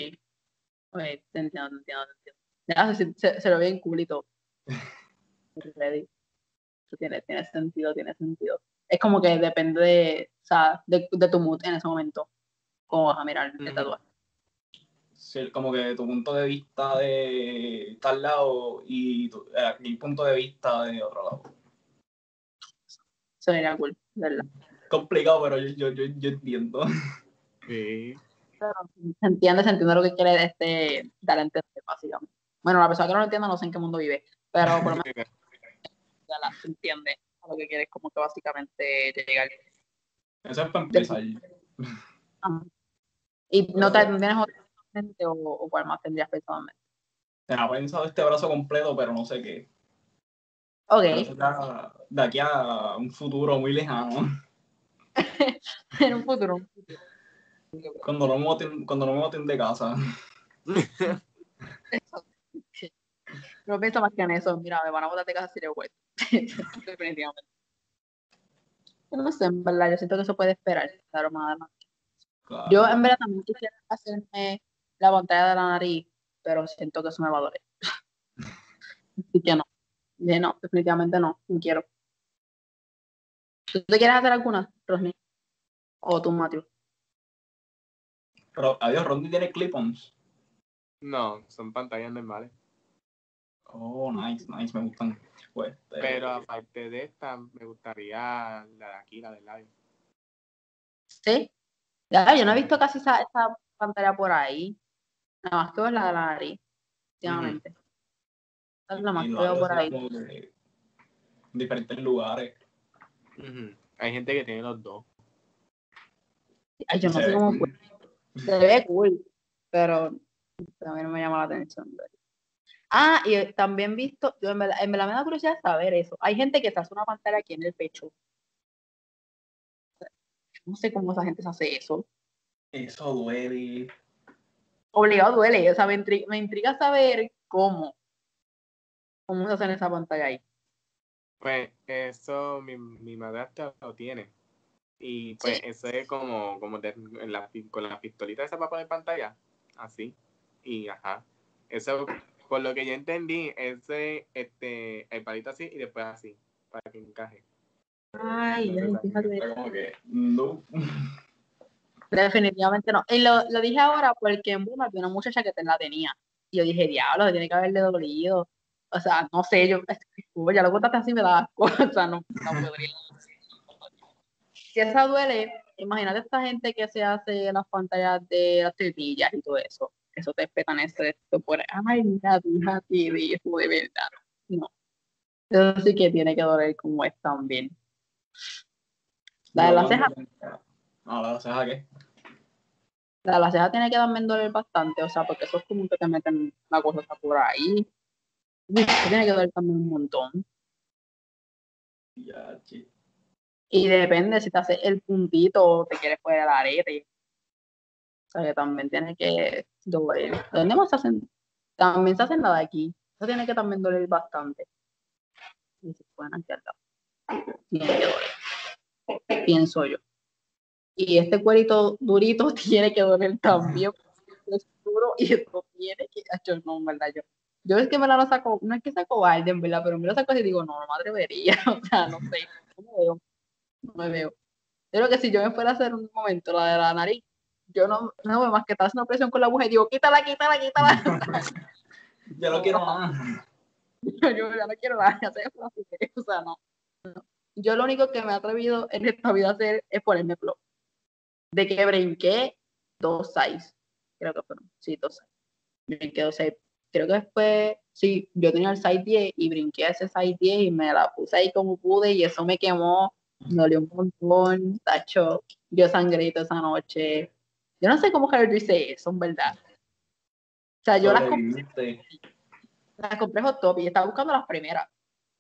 Ok, te entiendo, te entiendo, te entiendo. Ya, se, se, se lo ve en culito. Ready. Tiene, tiene sentido, tiene sentido. Es como que depende de, o sea, de, de tu mood en ese momento. Cómo vas a mirar el. Mm. tatuaje. Sí, como que tu punto de vista de tal lado y tu, eh, mi punto de vista de otro lado. Eso sería cool, ¿verdad? Complicado, pero yo, yo, yo, yo entiendo. Sí. Pero se entiende, se entiende lo que quiere este, dar a entender, básicamente. Bueno, la persona que no lo entienda no sé en qué mundo vive, pero por lo menos ya la- se entiende a lo que quiere, como que básicamente llegar. Eso es para empezar. Ajá. ¿Y no te tienes otra mente o, o cuál más tendrías personalmente? Tenía pensado este brazo completo, pero no sé qué. Ok, de aquí a un futuro muy lejano. en un futuro. Cuando no me boten, cuando no me boten de casa. No pienso más que en eso. Mira, me van a botar de casa si le vuelvo. Definitivamente. Yo no sé, en verdad, yo siento que eso puede esperar. Claro, más adelante. Claro. Yo en verdad también quisiera hacerme la pantalla de la nariz, pero siento que eso me va a doler. Así que no. No, definitivamente no, no quiero. ¿Tú te quieres hacer alguna, Rosny? ¿O tú, Matthew? Ro- adiós, Rondi tiene clip-ons. No, son pantallas normales. Oh, nice, nice, me gustan. Pues, Pero aparte de esta, me gustaría la de aquí, la del labio. Sí. Ya, yo no he visto casi esa, esa pantalla por ahí. Nada más que la de la nariz, últimamente. Esa es la más que veo por ahí. en diferentes lugares. Hay gente que tiene los dos. Ay, yo no Se sé ve cómo cool. fue. Se ve cool, pero no me llama la atención. Ah, y también visto, yo en verdad, en verdad me da curiosidad saber eso. Hay gente que se hace una pantalla aquí en el pecho. No sé cómo esa gente se hace eso. Eso duele. Obligado duele, o sea, me intriga, me intriga saber cómo. ¿Cómo se hacen esa pantalla ahí? Pues eso mi, mi madrastra lo tiene. Y pues Sí. eso es como, como de- en la, con la pistolita esa para poner pantalla. Así. Y ajá. Eso, por lo que yo entendí, ese, este, el palito así y después así, para que encaje. Ay, como que, no. Definitivamente no. Y lo, lo dije ahora porque en Buma había una muchacha que te la tenía. Y yo dije, diablo, tiene que haberle dolido. O sea, no sé, yo, ya lo contaste así me da asco. O sea, no, no podría. Si esa duele, imagínate esta gente que se hace las pantallas de las tortillas y todo eso. Eso te espetan esto, esto por ay, mira, hija tiene hijo de verdad. No. Eso sí que tiene que doler como es también. La de la ceja, No, la de la ceja, ¿qué? la de la ceja tiene que también doler bastante, o sea, porque eso es como que te meten la cosa por ahí. Uf, tiene que doler también un montón. Ya. Y depende si te hace el puntito o te quieres poner el arete. O sea, que también tiene que doler. ¿Dónde más se hacen? También se hacen la de aquí. Eso tiene que también doler bastante. Y se pueden lado. Tiene que doler. Pienso yo. Y este cuerito durito tiene que doler también. Es duro y esto tiene que, yo no, en verdad, yo, yo es que me la saco, no es que sea cobarde, en verdad, pero me lo saco y digo, no, no me atrevería, o sea, no sé, no me veo, no me veo. Yo creo que si yo me fuera a hacer un momento la de la nariz, yo no, no veo más que estar haciendo presión con la aguja y digo, quítala, quítala, quítala. Ya lo quiero más. yo, yo ya no quiero nada, ya sé, o sea, no, no. Yo lo único que me he atrevido en esta vida a hacer es ponerme flow. De que brinqué dos size, creo que fueron, sí, dos size. Brinqué dos size. Creo que después, sí, yo tenía el size 10 y brinqué a ese size 10 y me la puse ahí como pude y eso me quemó, me dolió un montón, tacho, yo sangré toda esa noche. Yo no sé cómo yo hice eso, en verdad. O sea, yo las compré, las compré Hot Top y estaba buscando las primeras.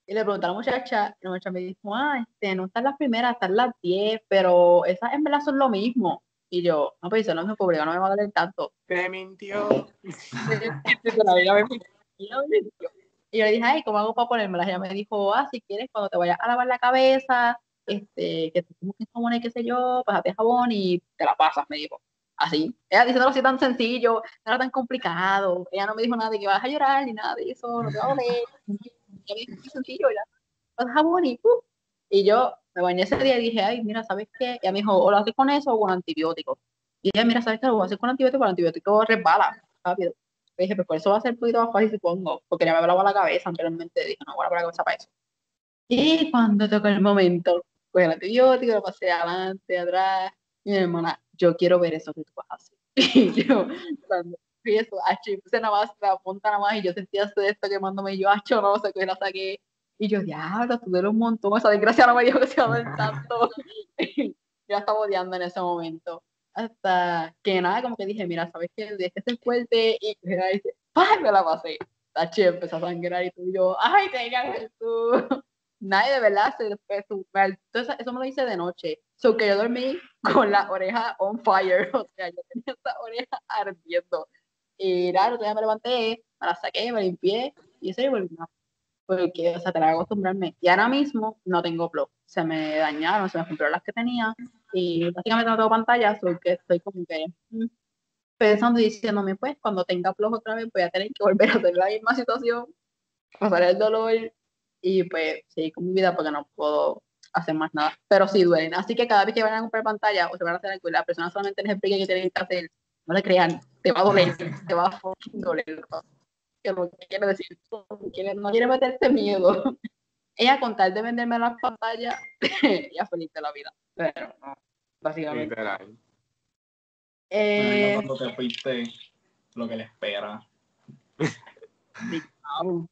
Y le pregunté a la muchacha, y la muchacha me dijo, ah, este, no están las primeras, están las 10, pero esas en verdad son lo mismo. Y yo, no, pues eso no me pobre, no me va a doler tanto. Te mintió. Y yo le dije, ay, ¿cómo hago para ponérmelas? Ella me dijo, ah, si quieres, cuando te vayas a lavar la cabeza, este, que te que jabón y qué sé yo, pásate jabón y te la pasas, me dijo. Así. Ella diciéndolo así tan sencillo, no era tan complicado. Ella no me dijo nada de que vas a llorar ni nada de eso, no te va a doler. Ella me dijo, "Qué sencillo, ya. Pasa jabón y, ¡pum! y yo me bañé ese día y dije, ay, mira, ¿sabes qué? Ella me dijo, o lo haces con eso o con antibióticos. Y ella, mira, ¿sabes qué? Lo voy a hacer con antibióticos, pero el antibiótico resbala rápido. Le dije, pues por eso va a ser un poquito más fácil, supongo, porque ya me hablaba la cabeza anteriormente, dije, no, voy a la cabeza para eso. Y cuando tocó el momento, pues el antibiótico, lo pasé adelante, atrás, y mi hermana, yo quiero ver eso que tú vas a hacer. Y yo, cuando fui eso, acho, y puse nada más la punta nada más, y yo sentía esto, quemándome, y yo, acho, no, sé que la saqué. Y yo, diablo, tú duele un montón, esa desgracia no me dijo que se iba a tanto. yo estaba odiando en ese momento. Hasta que nada, como que dije, mira, ¿sabes qué? Este es el fuerte, y era ese, ¡ay! Me la pasé. Tache, empezó a sangrar y tú y yo, ¡ay, tenía que tú! Nadie de verdad se entonces eso me lo hice de noche. So que yo dormí con la oreja on fire, o sea, yo tenía esa oreja ardiendo. Y claro, entonces me levanté, me la saqué, me limpié y eso y volví a porque, o sea, te la hago acostumbrarme. Y ahora mismo no tengo blog. Se me dañaron, se me rompieron las que tenía y básicamente no tengo pantalla, so que estoy como que mm, pensando y diciéndome, pues, cuando tenga blog otra vez voy a tener que volver a hacer la misma situación, pasar el dolor y pues seguir con mi vida porque no puedo hacer más nada. Pero sí duelen. Así que cada vez que vayan a comprar pantalla o se van a hacer algo y la persona solamente les explique qué tienen que hacer, no le crean, te va a doler, te va a doler. Que no quiere decir, no quiere, no quiere meterte miedo. Ella con tal de venderme las pantallas, ella feliz de la vida. Pero no, básicamente. Literal. Eh, Cuando te fuiste, lo que le espera. obligado,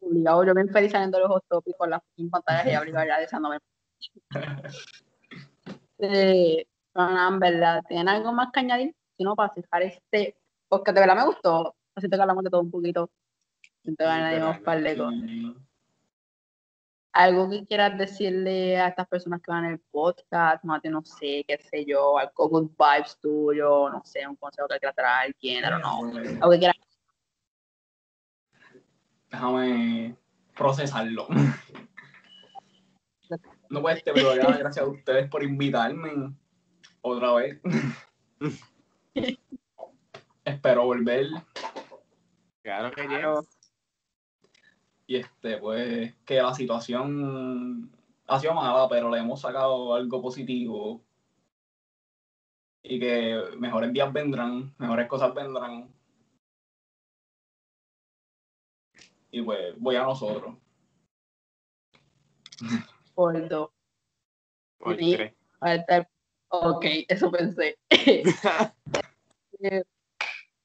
obligado, yo bien feliz saliendo de los hot topics con las pantallas y obligado ya deseándome. eh, no, no, en verdad, ¿tienen algo más que añadir? Si no, para cerrar este, porque de verdad me gustó. Siento que hablamos de todo un poquito. Que añadimos un par de cosas. Algo que quieras decirle a estas personas que van en el podcast, Mate, no sé, qué sé yo, algo good vibes tuyo, no sé, un consejo que quieras dar a alguien, I don't know, algo que quieras. Déjame procesarlo. No puede este programa, gracias a ustedes por invitarme otra vez. Espero volver Claro que Claro. yes. y este pues que la situación ha sido mala, pero le hemos sacado algo positivo y que mejores días vendrán, mejores cosas vendrán. Y pues voy a nosotros. Por dos. Por tres. Ok, eso pensé.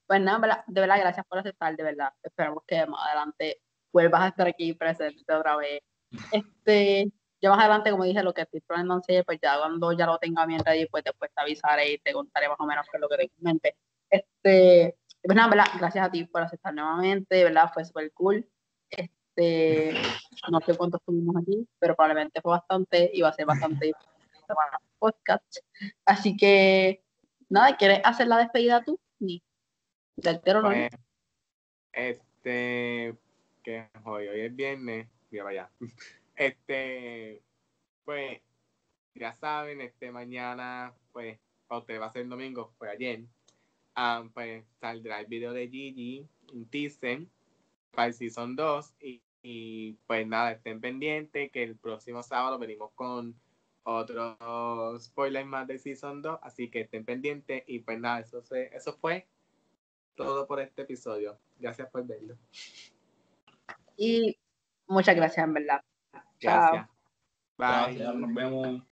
Pues nada, de verdad, gracias por aceptar, de verdad. Esperamos que más adelante vuelvas a estar aquí presente otra vez. Este, ya más adelante, como dije, lo que estoy planeando hacer, pues ya cuando ya lo tenga bien ready, pues después te avisaré y te contaré más o menos qué es lo que tengo en mente. Este, pues nada, gracias a ti por aceptar nuevamente, de verdad, fue súper cool. Este, no sé cuántos tuvimos aquí, pero probablemente fue bastante y va a ser bastante semana podcast. Así que, nada, ¿quieres hacer la despedida tú? Ni. Del tero no. Pues, este, que hoy, hoy es viernes, mira para allá. Este, pues, ya saben, este mañana, pues, para ustedes va a ser el domingo, pues ayer. ah, pues saldrá el video de Gigi, un teaser, para el Season 2. Y, y, pues nada, estén pendientes que el próximo sábado venimos con otros spoilers más de Season 2. Así que estén pendientes. Y pues nada, eso, se, eso fue todo por este episodio. Gracias por verlo. Y muchas gracias, en verdad. Chao. Gracias. Bye. Gracias, nos vemos.